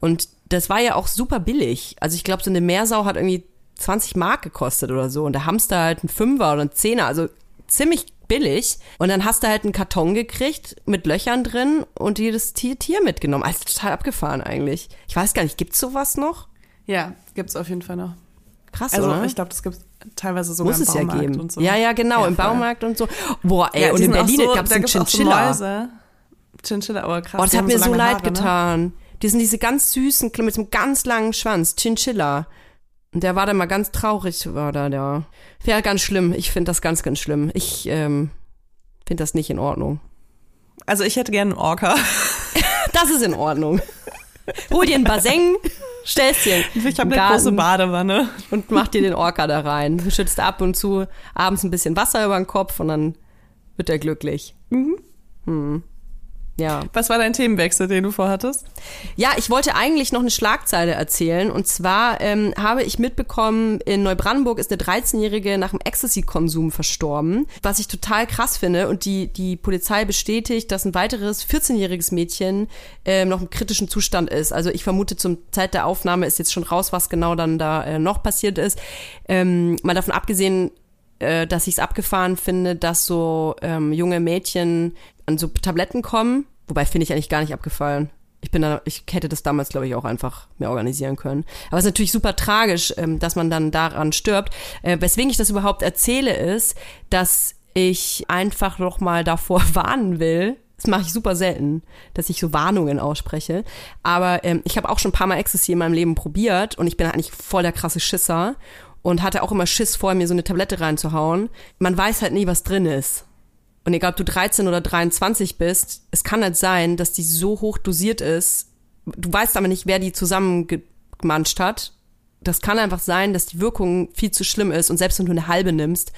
Und das war ja auch super billig. Also ich glaube, so eine Meersau hat irgendwie 20 Mark gekostet oder so. Und der Hamster halt ein Fünfer oder ein Zehner. Also ziemlich billig. Und dann hast du halt einen Karton gekriegt mit Löchern drin und jedes Tier, Tier mitgenommen. Also total abgefahren eigentlich. Ich weiß gar nicht, gibt's sowas noch? Ja, gibt's auf jeden Fall noch. Krass, Also oder? ich glaube, das gibt teilweise sogar Muss im es ja Baumarkt geben. und so. Ja, ja, genau, Ja, im. Baumarkt und so. Boah, ey, Ja, und in Berlin so, gab es da einen auch so Chinchilla. Chinchilla, aber krass. Oh, das hat haben mir so lange leid Haare, ne? getan. Die sind diese ganz süßen, mit so einem ganz langen Schwanz, Chinchilla. Der war da mal ganz traurig, war da, der. Ja, ganz schlimm. Ich finde das ganz, ganz schlimm. Ich ähm, finde das nicht in Ordnung. Also ich hätte gerne einen Orca. Das ist in Ordnung. Hol dir ein Bassin, stellst dir Ich habe eine große Garten Badewanne. und mach dir den Orca da rein. Du schützt ab und zu abends ein bisschen Wasser über den Kopf und dann wird er glücklich. Hm. Ja. Was war dein Themenwechsel, den du vorhattest? Ja, ich wollte eigentlich noch eine Schlagzeile erzählen. Und zwar ähm, habe ich mitbekommen, in Neubrandenburg ist eine 13-Jährige nach dem Ecstasy-Konsum verstorben. Was ich total krass finde. Und die, die Polizei bestätigt, dass ein weiteres 14-jähriges Mädchen ähm, noch im kritischen Zustand ist. Also ich vermute, zum Zeit der Aufnahme ist jetzt schon raus, was genau dann da äh, noch passiert ist. Ähm, mal davon abgesehen, äh, dass ich es abgefahren finde, dass so ähm, junge Mädchen an so Tabletten kommen. Wobei finde ich eigentlich gar nicht abgefallen. Ich bin da, ich hätte das damals, glaube ich, auch einfach mehr organisieren können. Aber es ist natürlich super tragisch, ähm, dass man dann daran stirbt. Äh, weswegen ich das überhaupt erzähle, ist, dass ich einfach noch mal davor warnen will. Das mache ich super selten, dass ich so Warnungen ausspreche. Aber ähm, ich habe auch schon ein paar Mal Ecstasy in meinem Leben probiert und ich bin eigentlich voll der krasse Schisser und hatte auch immer Schiss vor, mir so eine Tablette reinzuhauen. Man weiß halt nie, was drin ist. Und egal, ob du 13 oder 23 bist, es kann halt sein, dass die so hoch dosiert ist. Du weißt aber nicht, wer die zusammengemanscht hat. Das kann einfach sein, dass die Wirkung viel zu schlimm ist und selbst wenn du eine halbe nimmst,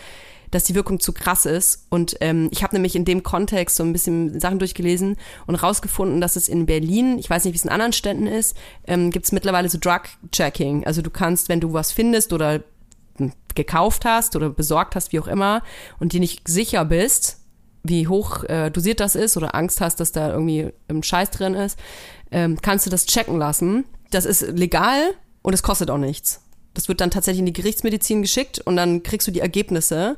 dass die Wirkung zu krass ist. Und ähm, ich habe nämlich in dem Kontext so ein bisschen Sachen durchgelesen und rausgefunden, dass es in Berlin, ich weiß nicht, wie es in anderen Städten ist, ähm, gibt es mittlerweile so Drug-Checking. Also du kannst, wenn du was findest oder hm, gekauft hast oder besorgt hast, wie auch immer, und dir nicht sicher bist, wie hoch äh, dosiert das ist oder Angst hast, dass da irgendwie ein Scheiß drin ist, ähm, kannst du das checken lassen. Das ist legal und es kostet auch nichts. Das wird dann tatsächlich in die Gerichtsmedizin geschickt und dann kriegst du die Ergebnisse.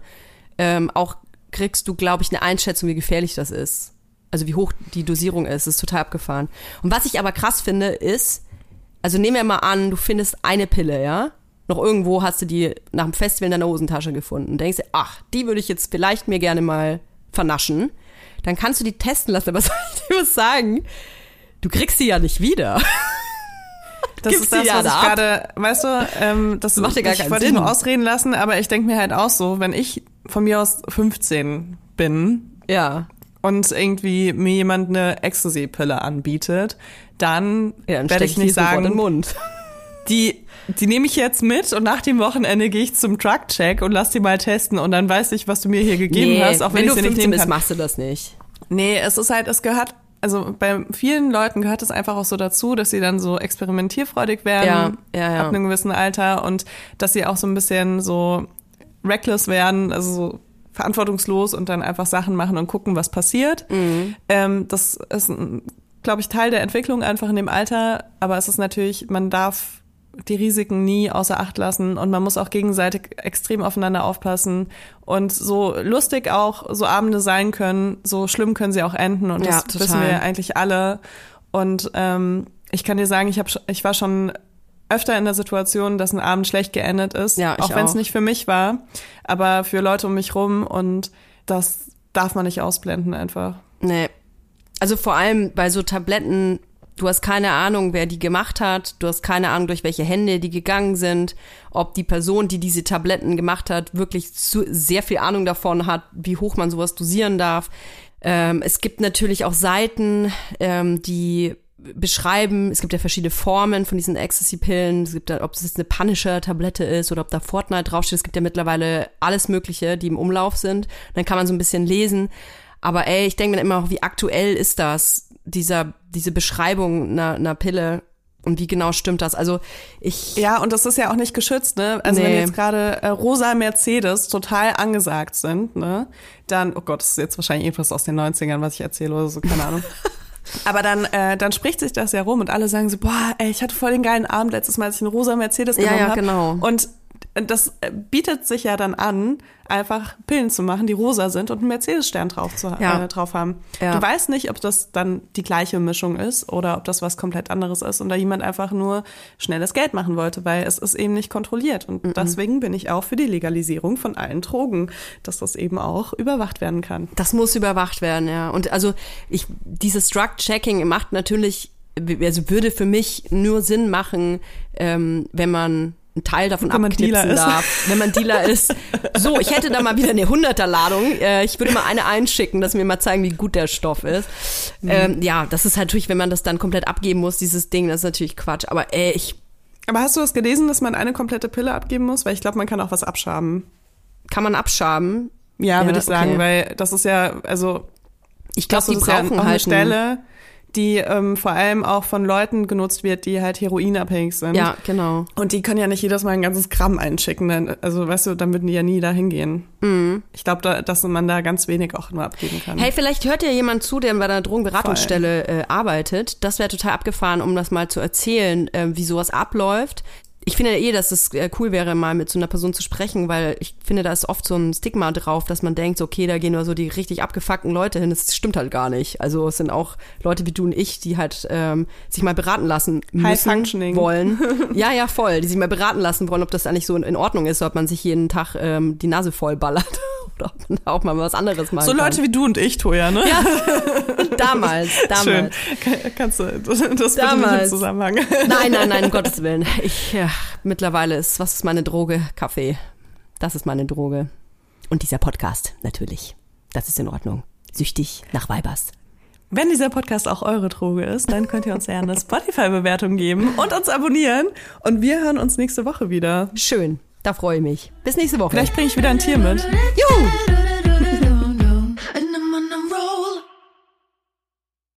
Ähm, auch kriegst du, glaube ich, eine Einschätzung, wie gefährlich das ist. Also wie hoch die Dosierung ist. Das ist total abgefahren. Und was ich aber krass finde, ist, also nehmen wir mal an, du findest eine Pille, ja? Noch irgendwo hast du die nach dem Festival in deiner Hosentasche gefunden. Denkst dir, ach, die würde ich jetzt vielleicht mir gerne mal vernaschen. Dann kannst du die testen lassen. Aber soll ich dir was sagen? Du kriegst sie ja nicht wieder. Das Gibst ist das, was ich gerade, weißt du, ähm, das Macht ja gar ich keinen wollte dich Sinn. nur ausreden lassen, aber ich denke mir halt auch so, wenn ich von mir aus 15 bin Ja. und irgendwie mir jemand eine Ecstasy-Pille anbietet, dann, ja dann werde ich nicht sagen, Mund. die, die nehme ich jetzt mit und nach dem Wochenende gehe ich zum Drug-Check und lass die mal testen und dann weiß ich, was du mir hier gegeben hast, auch wenn, wenn ich du sie nicht 15 nehmen bist, machst du das nicht. Nee, es ist halt, es gehört, also bei vielen Leuten gehört es einfach auch so dazu, dass sie dann so experimentierfreudig werden Ja, ja, ja. ab einem gewissen Alter und dass sie auch so ein bisschen so reckless werden, also so verantwortungslos und dann einfach Sachen machen und gucken, was passiert. Mhm. Ähm, das ist, glaube ich, Teil der Entwicklung einfach in dem Alter, aber es ist natürlich, man darf die Risiken nie außer Acht lassen und man muss auch gegenseitig extrem aufeinander aufpassen und so lustig auch so Abende sein können, so schlimm können sie auch enden und Ja, das total. wissen wir eigentlich alle und ähm, ich kann dir sagen, ich, hab, ich war schon öfter in der Situation, dass ein Abend schlecht geendet ist, Ja, auch wenn es nicht für mich war, aber für Leute um mich rum und das darf man nicht ausblenden einfach. Nee. Also vor allem bei so Tabletten, du hast keine Ahnung, wer die gemacht hat, du hast keine Ahnung, durch welche Hände die gegangen sind, ob die Person, die diese Tabletten gemacht hat, wirklich zu, sehr viel Ahnung davon hat, wie hoch man sowas dosieren darf. Ähm, es gibt natürlich auch Seiten, ähm, die beschreiben, es gibt ja verschiedene Formen von diesen Ecstasy-Pillen, es gibt da, ob es jetzt eine Punisher-Tablette ist oder ob da Fortnite draufsteht, es gibt ja mittlerweile alles Mögliche, die im Umlauf sind. Dann kann man so ein bisschen lesen. Aber ey, ich denke mir immer auch, wie aktuell ist das, dieser, diese Beschreibung einer, einer Pille und wie genau stimmt das? Also ich, Ja, und das ist ja auch nicht geschützt, ne? Also wenn Nee. jetzt gerade äh, rosa Mercedes total angesagt sind, ne? Dann, oh Gott, das ist jetzt wahrscheinlich irgendwas aus den 90ern, was ich erzähle oder so, keine Ahnung. Aber dann, äh, dann spricht sich das ja rum und alle sagen so, boah, ey, ich hatte voll den geilen Abend letztes Mal, als ich einen rosa Mercedes Ja, genommen ja, habe. genau. Und das äh, bietet sich ja dann an, einfach Pillen zu machen, die rosa sind und einen Mercedes-Stern drauf, zu, Ja. äh, drauf haben. Ja. Du weißt nicht, ob das dann die gleiche Mischung ist oder ob das was komplett anderes ist und da jemand einfach nur schnelles Geld machen wollte, weil es ist eben nicht kontrolliert. Und deswegen bin ich auch für die Legalisierung von allen Drogen, dass das eben auch überwacht werden kann. Das muss überwacht werden, ja. Und also ich, dieses Drug-Checking macht natürlich, also würde für mich nur Sinn machen, ähm, wenn man einen Teil davon Wenn abknipsen darf, wenn man Dealer ist. So, ich hätte da mal wieder eine 100er-Ladung. Äh, ich würde mal eine einschicken, dass mir mal zeigen, wie gut der Stoff ist. Mhm. Ähm, ja, das ist natürlich, wenn man das dann komplett abgeben muss, dieses Ding, das ist natürlich Quatsch. Aber ey, ich Aber hast du das gelesen, dass man eine komplette Pille abgeben muss? Weil ich glaube, man kann auch was abschaben. kann man abschaben. Ja, Ja, würde ich sagen, okay. weil das ist ja, also Ich glaube, die ja brauchen auch eine halt einen- Stelle, die ähm, vor allem auch von Leuten genutzt wird, die halt heroinabhängig sind. Ja, genau. Und die können ja nicht jedes Mal ein ganzes Gramm einschicken. Dann, also, weißt du, dann würden die ja nie dahin gehen. Ich glaube, da, dass man da ganz wenig auch nur abgeben kann. Hey, vielleicht hört ja jemand zu, der bei einer Drogenberatungsstelle äh, arbeitet. Das wäre total abgefahren, um das mal zu erzählen, äh, wie sowas abläuft. Ich finde ja eh, dass es äh, cool wäre, mal mit so einer Person zu sprechen, weil ich finde, da ist oft so ein Stigma drauf, dass man denkt, okay, da gehen nur so die richtig abgefuckten Leute hin. Das stimmt halt gar nicht. Also es sind auch Leute wie du und ich, die halt ähm, sich mal beraten lassen müssen, wollen. Ja, ja, voll. Die sich mal beraten lassen wollen, ob das eigentlich so in, Ordnung ist, ob man sich jeden Tag ähm, die Nase voll ballert oder ob man da auch mal was anderes machen so kann. Leute wie du und ich, Toja, ne? Ja, damals, damals. Schön. Ka- Kannst du das, das bitte Damals. Zusammenhang? Nein, nein, nein, um Gottes Willen. Ich, ja, mittlerweile ist, was ist meine Droge? Kaffee. Das ist meine Droge. Und dieser Podcast, natürlich. Das ist in Ordnung. Süchtig nach Weibers. Wenn dieser Podcast auch eure Droge ist, dann könnt ihr uns ja eine Spotify-Bewertung geben und uns abonnieren. Und wir hören uns nächste Woche wieder. Schön. Da freue ich mich. Bis nächste Woche. Vielleicht bringe ich wieder ein Tier mit. Juhu!